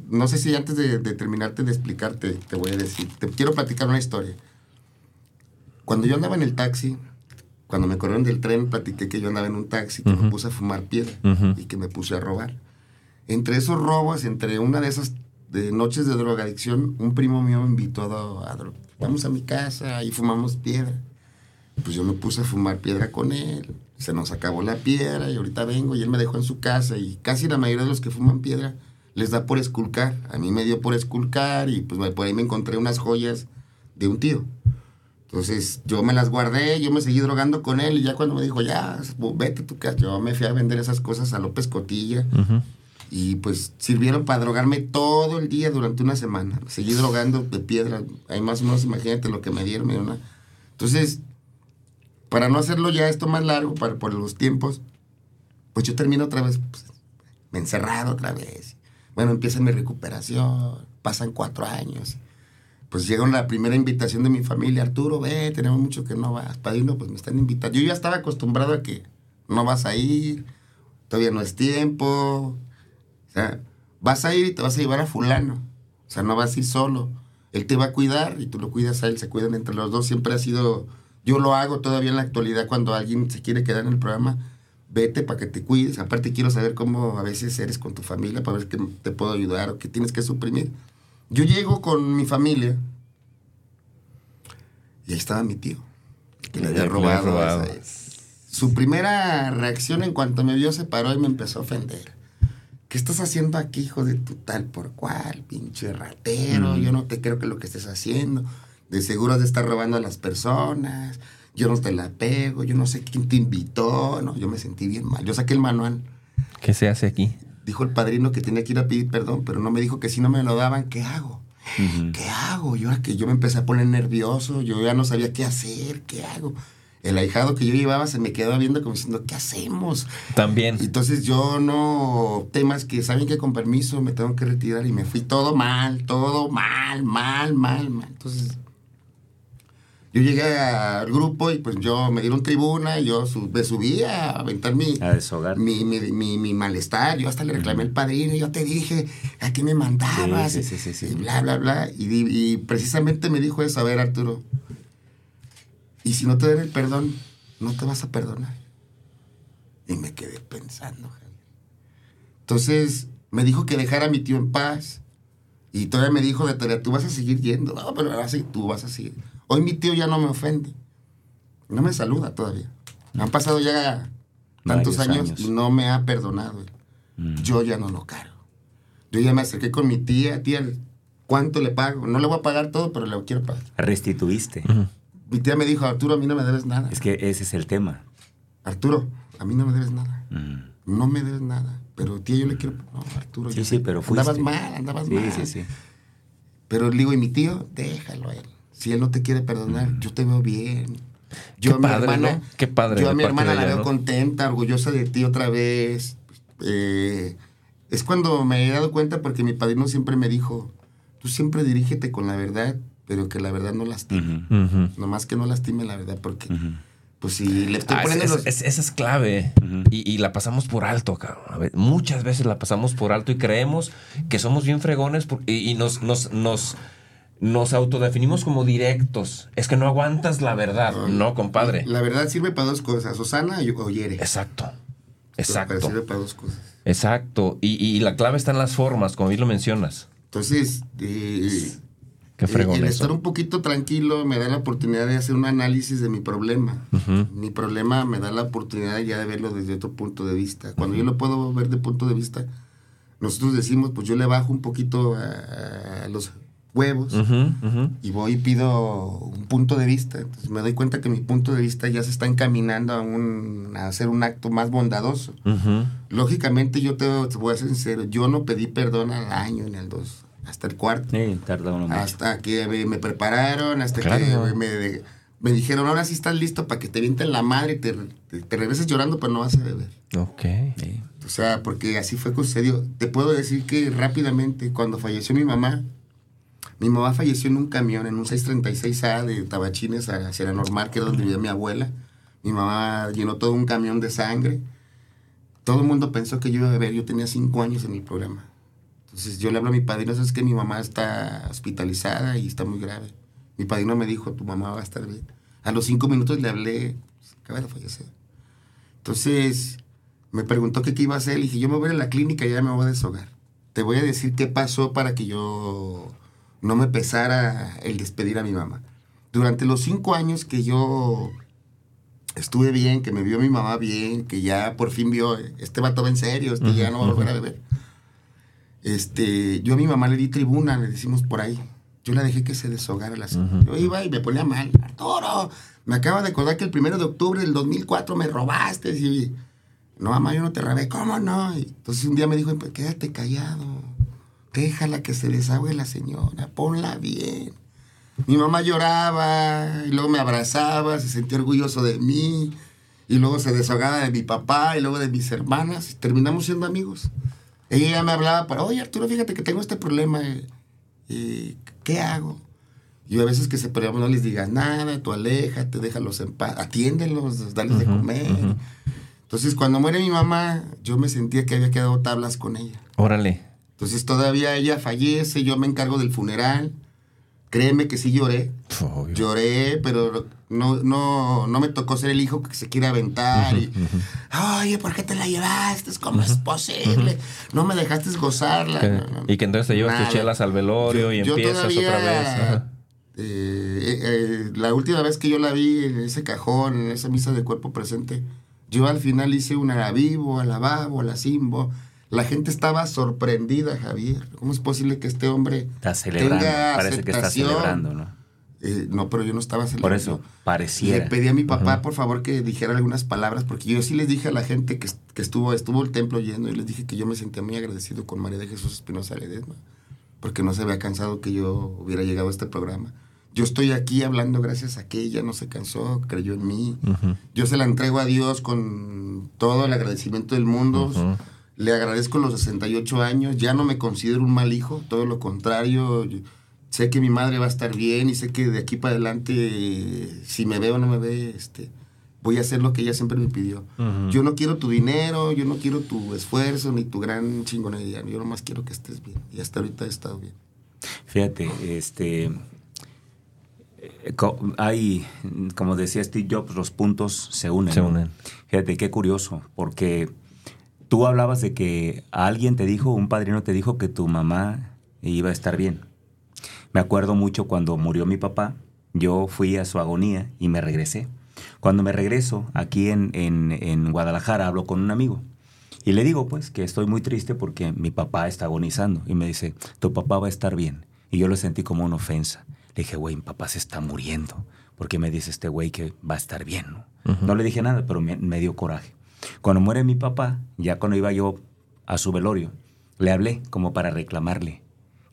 no sé si antes de, terminarte de explicarte, te voy a decir, te quiero platicar una historia. Cuando yo andaba en el taxi, cuando me corrieron del tren, platiqué que yo andaba en un taxi, que me puse a fumar piedra y que me puse a robar. Entre esos robos, entre una de esas de noches de drogadicción, un primo mío me invitó a, a, vamos a mi casa y fumamos piedra. Pues yo me puse a fumar piedra con él. Se nos acabó la piedra y ahorita vengo y él me dejó en su casa y casi la mayoría de los que fuman piedra les da por esculcar. A mí me dio por esculcar y pues por ahí me encontré unas joyas de un tío. Entonces yo me las guardé, yo me seguí drogando con él y ya cuando me dijo, ya, vete tu casa, yo me fui a vender esas cosas a López Cotilla. Y pues sirvieron para drogarme todo el día durante una semana. Seguí drogando de piedra. Hay más o menos, imagínate lo que me dieron. Una... Entonces, para no hacerlo ya esto más largo, para, por los tiempos, pues yo termino otra vez, pues, me encerrado otra vez. Bueno, empieza mi recuperación, pasan cuatro años. Pues llega la primera invitación de mi familia, Arturo, ve, tenemos mucho que no vas. Padrino, pues me están invitando. Yo ya estaba acostumbrado a que no vas a ir, todavía no es tiempo. O sea, vas a ir y te vas a llevar a fulano. O sea, no vas a ir solo. Él te va a cuidar y tú lo cuidas a él, se cuidan entre los dos. Siempre ha sido, yo lo hago todavía en la actualidad cuando alguien se quiere quedar en el programa vete para que te cuides. Aparte quiero saber cómo a veces eres con tu familia para ver qué te puedo ayudar o qué tienes que suprimir. Yo llego con mi familia y ahí estaba mi tío, que le había robado. Su primera reacción en cuanto me vio se paró y me empezó a ofender. ¿Qué estás haciendo aquí, hijo de tu tal por cual, pinche ratero? Yo no te creo que lo que estés haciendo. De seguro has de estar robando a las personas yo no te la pego, yo no sé quién te invitó, no, yo me sentí bien mal. Yo saqué el manual. ¿Qué se hace aquí? Dijo el padrino que tenía que ir a pedir perdón, pero no me dijo que si no me lo daban, ¿qué hago? ¿Qué hago? Yo que yo me empecé a poner nervioso, yo ya no sabía qué hacer, ¿qué hago? El ahijado que yo llevaba se me quedaba viendo como diciendo, ¿qué hacemos? También. Entonces yo no, temas que saben que con permiso me tengo que retirar y me fui todo mal, todo mal, mal, mal, mal. Entonces yo llegué al grupo y pues yo me dieron tribuna y yo me subí a aventar mi, mi, mi, mi, malestar. Yo hasta le reclamé al padrino, yo te dije, ¿a qué me mandabas? Sí, sí, sí, y bla, bla, bla. Y, y, precisamente me dijo eso, a ver Arturo, y si no te den el perdón, no te vas a perdonar. Y me quedé pensando. Entonces me dijo que dejara a mi tío en paz. Y todavía me dijo de tarea, tú vas a seguir yendo. No, pero ahora sí, tú vas a seguir. Hoy mi tío ya no me ofende. No me saluda todavía. Han pasado ya tantos años, y no me ha perdonado. Mm. Yo ya no lo cargo. Yo ya me acerqué con mi tía, tía, ¿cuánto le pago? No le voy a pagar todo, pero le quiero pagar. Restituiste. Mi tía me dijo, Arturo, a mí no me debes nada. Es que ese es el tema. Arturo, a mí no me debes nada. Mm. No me debes nada. Pero tía, yo le quiero... No, Arturo. Sí, sí, pero fuiste. Andabas mal, andabas mal. Sí, sí, sí. Pero le digo, ¿y mi tío? Déjalo a él. Si él no te quiere perdonar, yo te veo bien. Yo a mi hermana, Qué padre. Yo a mi hermana la veo contenta, orgullosa de ti otra vez. Eh, es cuando me he dado cuenta porque mi padrino siempre me dijo, tú siempre dirígete con la verdad, pero que la verdad no lastime. Nomás que no lastime la verdad, porque pues si le estoy ah, poniendo esa es clave y, la pasamos por alto, cabrón. muchas veces la pasamos por alto y creemos que somos bien fregones y, nos, nos, nos nos autodefinimos como directos. Es que no aguantas la verdad, ¿no, compadre? La verdad sirve para dos cosas, o sana o hiere. Exacto. Exacto. sirve para dos cosas. Exacto. Y, la clave está en las formas, como bien lo mencionas. Entonces, eh, Qué fregón el, estar un poquito tranquilo me da la oportunidad de hacer un análisis de mi problema. Mi problema me da la oportunidad ya de verlo desde otro punto de vista. Cuando yo lo puedo ver de punto de vista, nosotros decimos, pues yo le bajo un poquito a los huevos y voy y pido un punto de vista. Entonces me doy cuenta que mi punto de vista ya se está encaminando a, un, a hacer un acto más bondadoso. Lógicamente yo te, voy a ser sincero, yo no pedí perdón al año ni al dos, hasta el cuarto. Sí, hasta que me, prepararon, hasta que me, me, dijeron, ahora sí estás listo para que te vienten la madre y te, te, regreses llorando, pero no vas a beber. Ok. O sea, porque así fue que sucedió. Te puedo decir que rápidamente, cuando falleció mi mamá, mi mamá falleció en un camión, en un 636A de Tabachines hacia la normal, que era donde vivía mi abuela. Mi mamá llenó todo un camión de sangre. Todo el mundo pensó que yo iba a beber. Yo tenía cinco años en el programa. Entonces yo le hablo a mi padrino, sabes que mi mamá está hospitalizada y está muy grave. Mi padrino me dijo, tu mamá va a estar bien. A los cinco minutos le hablé, pues, acaba de fallecer. Entonces me preguntó qué iba a hacer. Le dije, yo me voy a la clínica y ya me voy a deshogar. Te voy a decir qué pasó para que yo no me pesara el despedir a mi mamá. Durante los cinco años que yo estuve bien, que me vio mi mamá bien, que ya por fin vio, este vato va en serio, este ya no va a volver a beber. Este, yo a mi mamá le di tribuna, le decimos por ahí. Yo la dejé que se deshogara la. Yo iba y me ponía mal. Arturo, me acaba de acordar que el primero de octubre del 2004 me robaste. Y, no, mamá, yo no te robé. ¿Cómo no? entonces un día me dijo, quédate callado. Déjala que se desahogue la señora. Ponla bien. Mi mamá lloraba y luego me abrazaba, se sentía orgulloso de mí y luego se desahogaba de mi papá y luego de mis hermanas. Y terminamos siendo amigos. Ella ya me hablaba para, oye Arturo, fíjate que tengo este problema. ¿Y ¿Qué hago? Yo a veces que se pelean no les digas nada, tú aléjate, déjalos en paz, atiéndelos, dales de comer. Entonces, cuando muere mi mamá, yo me sentía que había quedado tablas con ella. Órale. Entonces, todavía ella fallece, yo me encargo del funeral. Créeme que sí lloré. Lloré, pero no, no, no me tocó ser el hijo que se quiere aventar. y, Oye, ¿por qué te la llevaste? ¿Cómo es posible? No me dejaste gozarla. y que entonces te llevas tus chelas al velorio y empiezas otra vez. Eh, eh, eh, la última vez que yo la vi en ese cajón, en esa misa de cuerpo presente, yo al final hice una a vivo, a la babo, a la simbo la gente estaba sorprendida, Javier. ¿Cómo es posible que este hombre está celebrando? Tenga Parece que está celebrando, ¿no? Eh, no, pero yo no estaba celebrando. Por eso, parecía. Le pedí a mi papá, por favor, que dijera algunas palabras, porque yo sí les dije a la gente que, estuvo, estuvo el templo lleno y les dije que yo me sentía muy agradecido con María de Jesús Espinosa Ledesma, porque no se había cansado que yo hubiera llegado a este programa. Yo estoy aquí hablando gracias a que ella no se cansó, creyó en mí. Yo se la entrego a Dios con todo el agradecimiento del mundo. Le agradezco los 68 años, ya no me considero un mal hijo, todo lo contrario. Sé que mi madre va a estar bien y sé que de aquí para adelante, si me ve o no me ve, este, voy a hacer lo que ella siempre me pidió. Yo no quiero tu dinero, yo no quiero tu esfuerzo ni tu gran chingonería, yo nomás quiero que estés bien. Y hasta ahorita he estado bien. Fíjate, este eh, hay, como decía Steve Jobs, los puntos se unen. Se unen. Fíjate, qué curioso, porque Tú hablabas de que alguien te dijo, un padrino te dijo que tu mamá iba a estar bien. Me acuerdo mucho cuando murió mi papá, yo fui a su agonía y me regresé. Cuando me regreso aquí en, en, Guadalajara hablo con un amigo y le digo pues que estoy muy triste porque mi papá está agonizando y me dice, tu papá va a estar bien. Y yo lo sentí como una ofensa. Le dije, güey, mi papá se está muriendo. porque me dice este güey que va a estar bien? No, no le dije nada, pero me dio coraje. Cuando muere mi papá, ya cuando iba yo a su velorio, le hablé como para reclamarle.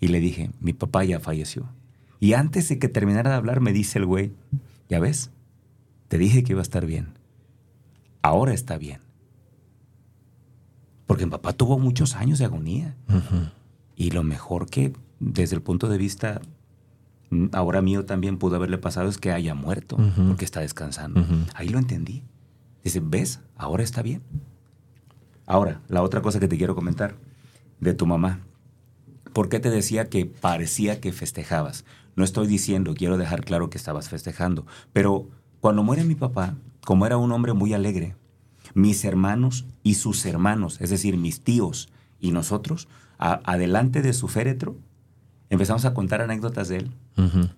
Y le dije, mi papá ya falleció. Y antes de que terminara de hablar, me dice el güey, ya ves, te dije que iba a estar bien. Ahora está bien. Porque mi papá tuvo muchos años de agonía. Y lo mejor que, desde el punto de vista mm, ahora mío también pudo haberle pasado es que haya muerto, porque está descansando. Ahí lo entendí. Dice, ¿ves? Ahora está bien. Ahora, la otra cosa que te quiero comentar de tu mamá. ¿Por qué te decía que parecía que festejabas? No estoy diciendo, quiero dejar claro que estabas festejando, pero cuando muere mi papá, como era un hombre muy alegre, mis hermanos y sus hermanos, es decir, mis tíos y nosotros, adelante de su féretro, empezamos a contar anécdotas de él.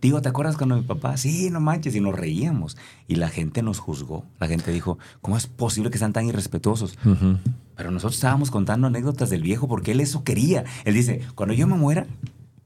Digo, ¿te acuerdas cuando mi papá? Sí, no manches, y nos reíamos. Y la gente nos juzgó. La gente dijo, ¿cómo es posible que sean tan irrespetuosos? Pero nosotros estábamos contando anécdotas del viejo porque él eso quería. Él dice, cuando yo me muera,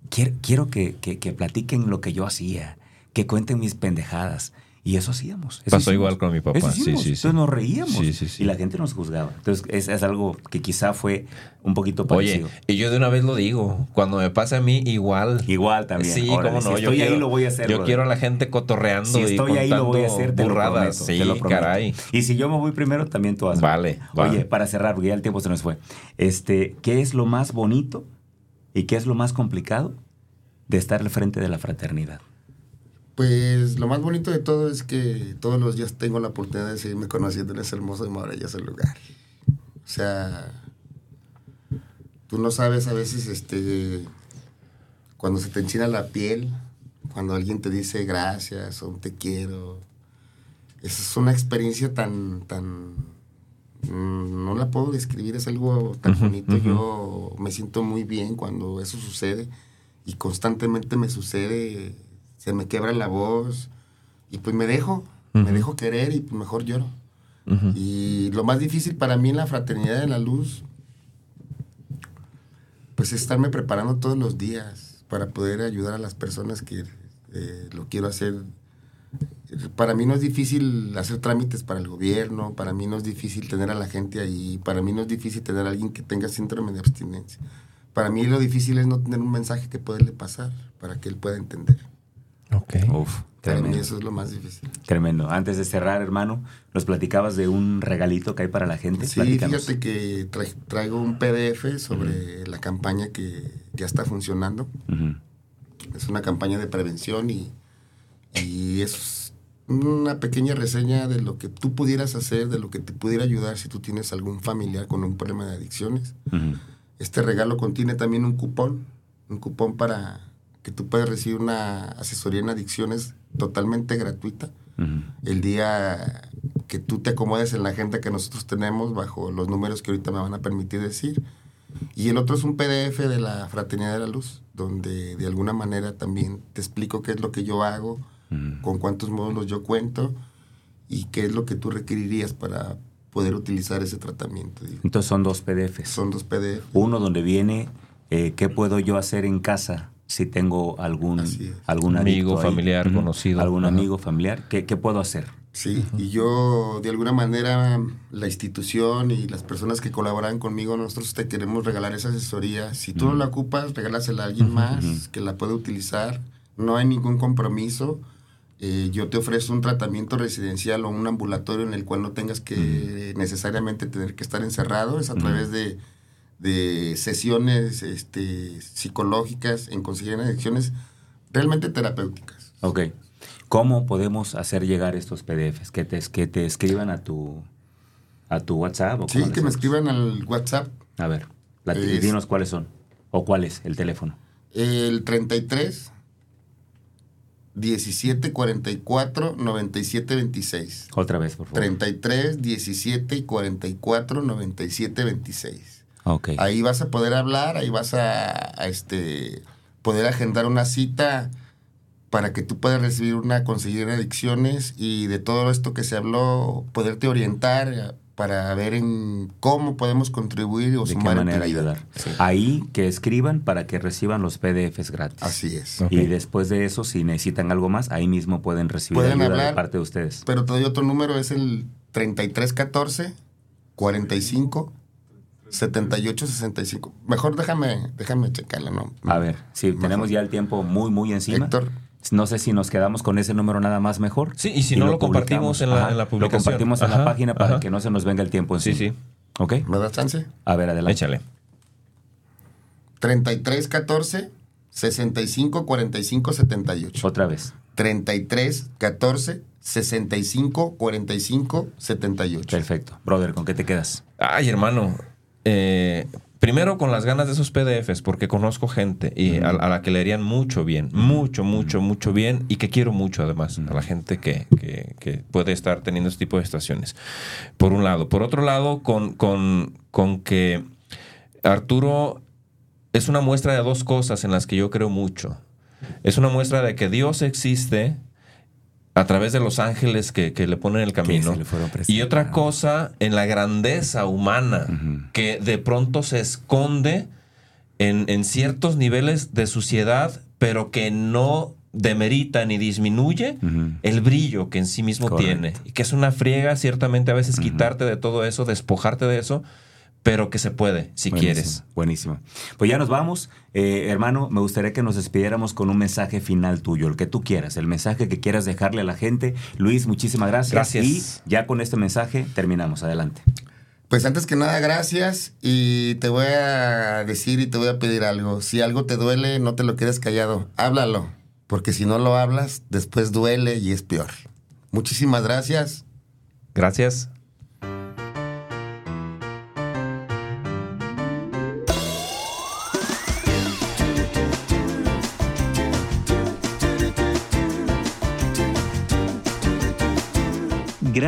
quiero, quiero que, que, que platiquen lo que yo hacía, que cuenten mis pendejadas. Y eso hacíamos. Pasó igual con mi papá. sí, sí, sí. Entonces nos reíamos. y la gente nos juzgaba. Entonces es, es, algo que quizá fue un poquito parecido. Oye, y yo de una vez lo digo. Cuando me pasa a mí, igual. Igual también. Sí, cómo no. Si estoy ahí, lo voy a hacer. Yo quiero a la gente cotorreando. Si estoy ahí, lo voy a hacer. Te burradas. Lo prometo, sí, caray. Y si yo me voy primero, también tú vas. Vale, Oye, para cerrar, porque ya el tiempo se nos fue. Este, ¿Qué es lo más bonito y qué es lo más complicado de estar al frente de la fraternidad? Pues lo más bonito de todo es que todos los días tengo la oportunidad de seguirme conociendo en ese hermoso y maravilloso lugar. O sea, Tú no sabes a veces, este, cuando se te enchina la piel, cuando alguien te dice gracias o te quiero. Esa es una experiencia tan, tan, mm, no la puedo describir, es algo tan bonito. Yo me siento muy bien cuando eso sucede y constantemente me sucede, se me quebra la voz y pues me dejo, me dejo querer y pues mejor lloro. Y lo más difícil para mí en la fraternidad de la luz, pues es estarme preparando todos los días para poder ayudar a las personas que eh, lo quiero hacer. Para mí no es difícil hacer trámites para el gobierno, para mí no es difícil tener a la gente ahí, para mí no es difícil tener a alguien que tenga síndrome de abstinencia. Para mí lo difícil es no tener un mensaje que poderle pasar para que él pueda entender. Ok. Uf, Para mí tremendo. eso es lo más difícil. Tremendo. Antes de cerrar, hermano, nos platicabas de un regalito que hay para la gente. Sí, Platícanos. fíjate que tra- traigo un PDF sobre la campaña que ya está funcionando. Ujú. Es una campaña de prevención y, y es una pequeña reseña de lo que tú pudieras hacer, de lo que te pudiera ayudar si tú tienes algún familiar con un problema de adicciones. Este regalo contiene también un cupón, un cupón para que tú puedas recibir una asesoría en adicciones totalmente gratuita Ujú. el día que tú te acomodes en la agenda que nosotros tenemos bajo los números que ahorita me van a permitir decir. Y el otro es un PDF de la Fraternidad de la Luz, donde de alguna manera también te explico qué es lo que yo hago, Ujú. con cuántos módulos yo cuento y qué es lo que tú requerirías para poder utilizar ese tratamiento. Digo, Entonces son dos PDFs. Son dos PDF. Uno donde viene eh, qué puedo yo hacer en casa si tengo algún, algún Amigo, ahí. familiar, conocido. Algún Ajá. amigo, familiar. ¿Qué, qué puedo hacer? Sí, y yo de alguna manera la institución y las personas que colaboran conmigo, nosotros te queremos regalar esa asesoría. Si tú no la ocupas, regálasela a alguien más que la pueda utilizar. No hay ningún compromiso. Eh, yo te ofrezco un tratamiento residencial o un ambulatorio en el cual no tengas que necesariamente tener que estar encerrado. Es a través de, de sesiones este, psicológicas en conseguir adicciones realmente terapéuticas. Ok. ¿Cómo podemos hacer llegar estos PDFs? Que te, que te escriban a tu, a tu WhatsApp. ¿o Sí, que me escriban al WhatsApp A ver, Es- dinos cuáles son. ¿O cuál es el teléfono? El 33 17 44 97 26. Otra vez, por favor. 33 17 44 97 26. Ok. Ahí vas a poder hablar, ahí vas a, a, este poder agendar una cita para que tú puedas recibir una conseguir adicciones y de todo esto que se habló poderte orientar para ver en cómo podemos contribuir o ¿De qué sumar tu manera ayudar? Sí. Ahí que escriban para que reciban los PDFs gratis. Así es. Y después de eso, si necesitan algo más, ahí mismo pueden recibir Pueden ayuda de parte de ustedes. Pero te doy otro número, es el 3314 45 78 65. Mejor déjame, déjame checarla, ¿no? A ver, si Mejor. tenemos ya el tiempo muy, muy encima. Héctor, No sé si nos quedamos con ese número nada más mejor. Sí, y si no, lo compartimos publicamos. en la- Ajá, en la Lo publicación. compartimos en la Ajá, página para ajá. que no se nos venga el tiempo Sí, encima. sí. ¿Ok? ¿me das chance? A ver, adelante. Échale. 3314 65 45 78. Otra vez. 3314 65 45 78. Perfecto. Brother, ¿con qué te quedas? Ay, hermano. Eh, primero con las ganas de esos PDFs, porque conozco gente y a, a la que le harían mucho bien, mucho, mucho, mucho bien y que quiero mucho además, a la gente que, que- que puede estar teniendo este tipo de estaciones. Por un lado. Por otro lado, con, con, con que Arturo es una muestra de dos cosas en las que yo creo mucho. Es una muestra de que Dios existe a través de los ángeles que, que le ponen el camino. Y otra cosa en la grandeza humana que de pronto se esconde en, en ciertos niveles de suciedad, pero que no demerita ni disminuye el brillo que en sí mismo tiene. Y que es una friega, ciertamente, a veces quitarte de todo eso, despojarte de eso, pero que se puede, si Buenísimo, quieres. Buenísimo. Pues ya nos vamos. Eh, hermano, me gustaría que nos despidiéramos con un mensaje final tuyo, el que tú quieras, el mensaje que quieras dejarle a la gente. Luis, muchísimas gracias. Gracias. Y ya con este mensaje terminamos. Adelante. Pues antes que nada, gracias. Y te voy a decir y te voy a pedir algo. Si algo te duele, no te lo quedes callado. Háblalo. Porque si no lo hablas, después duele y es peor. Muchísimas gracias. Gracias.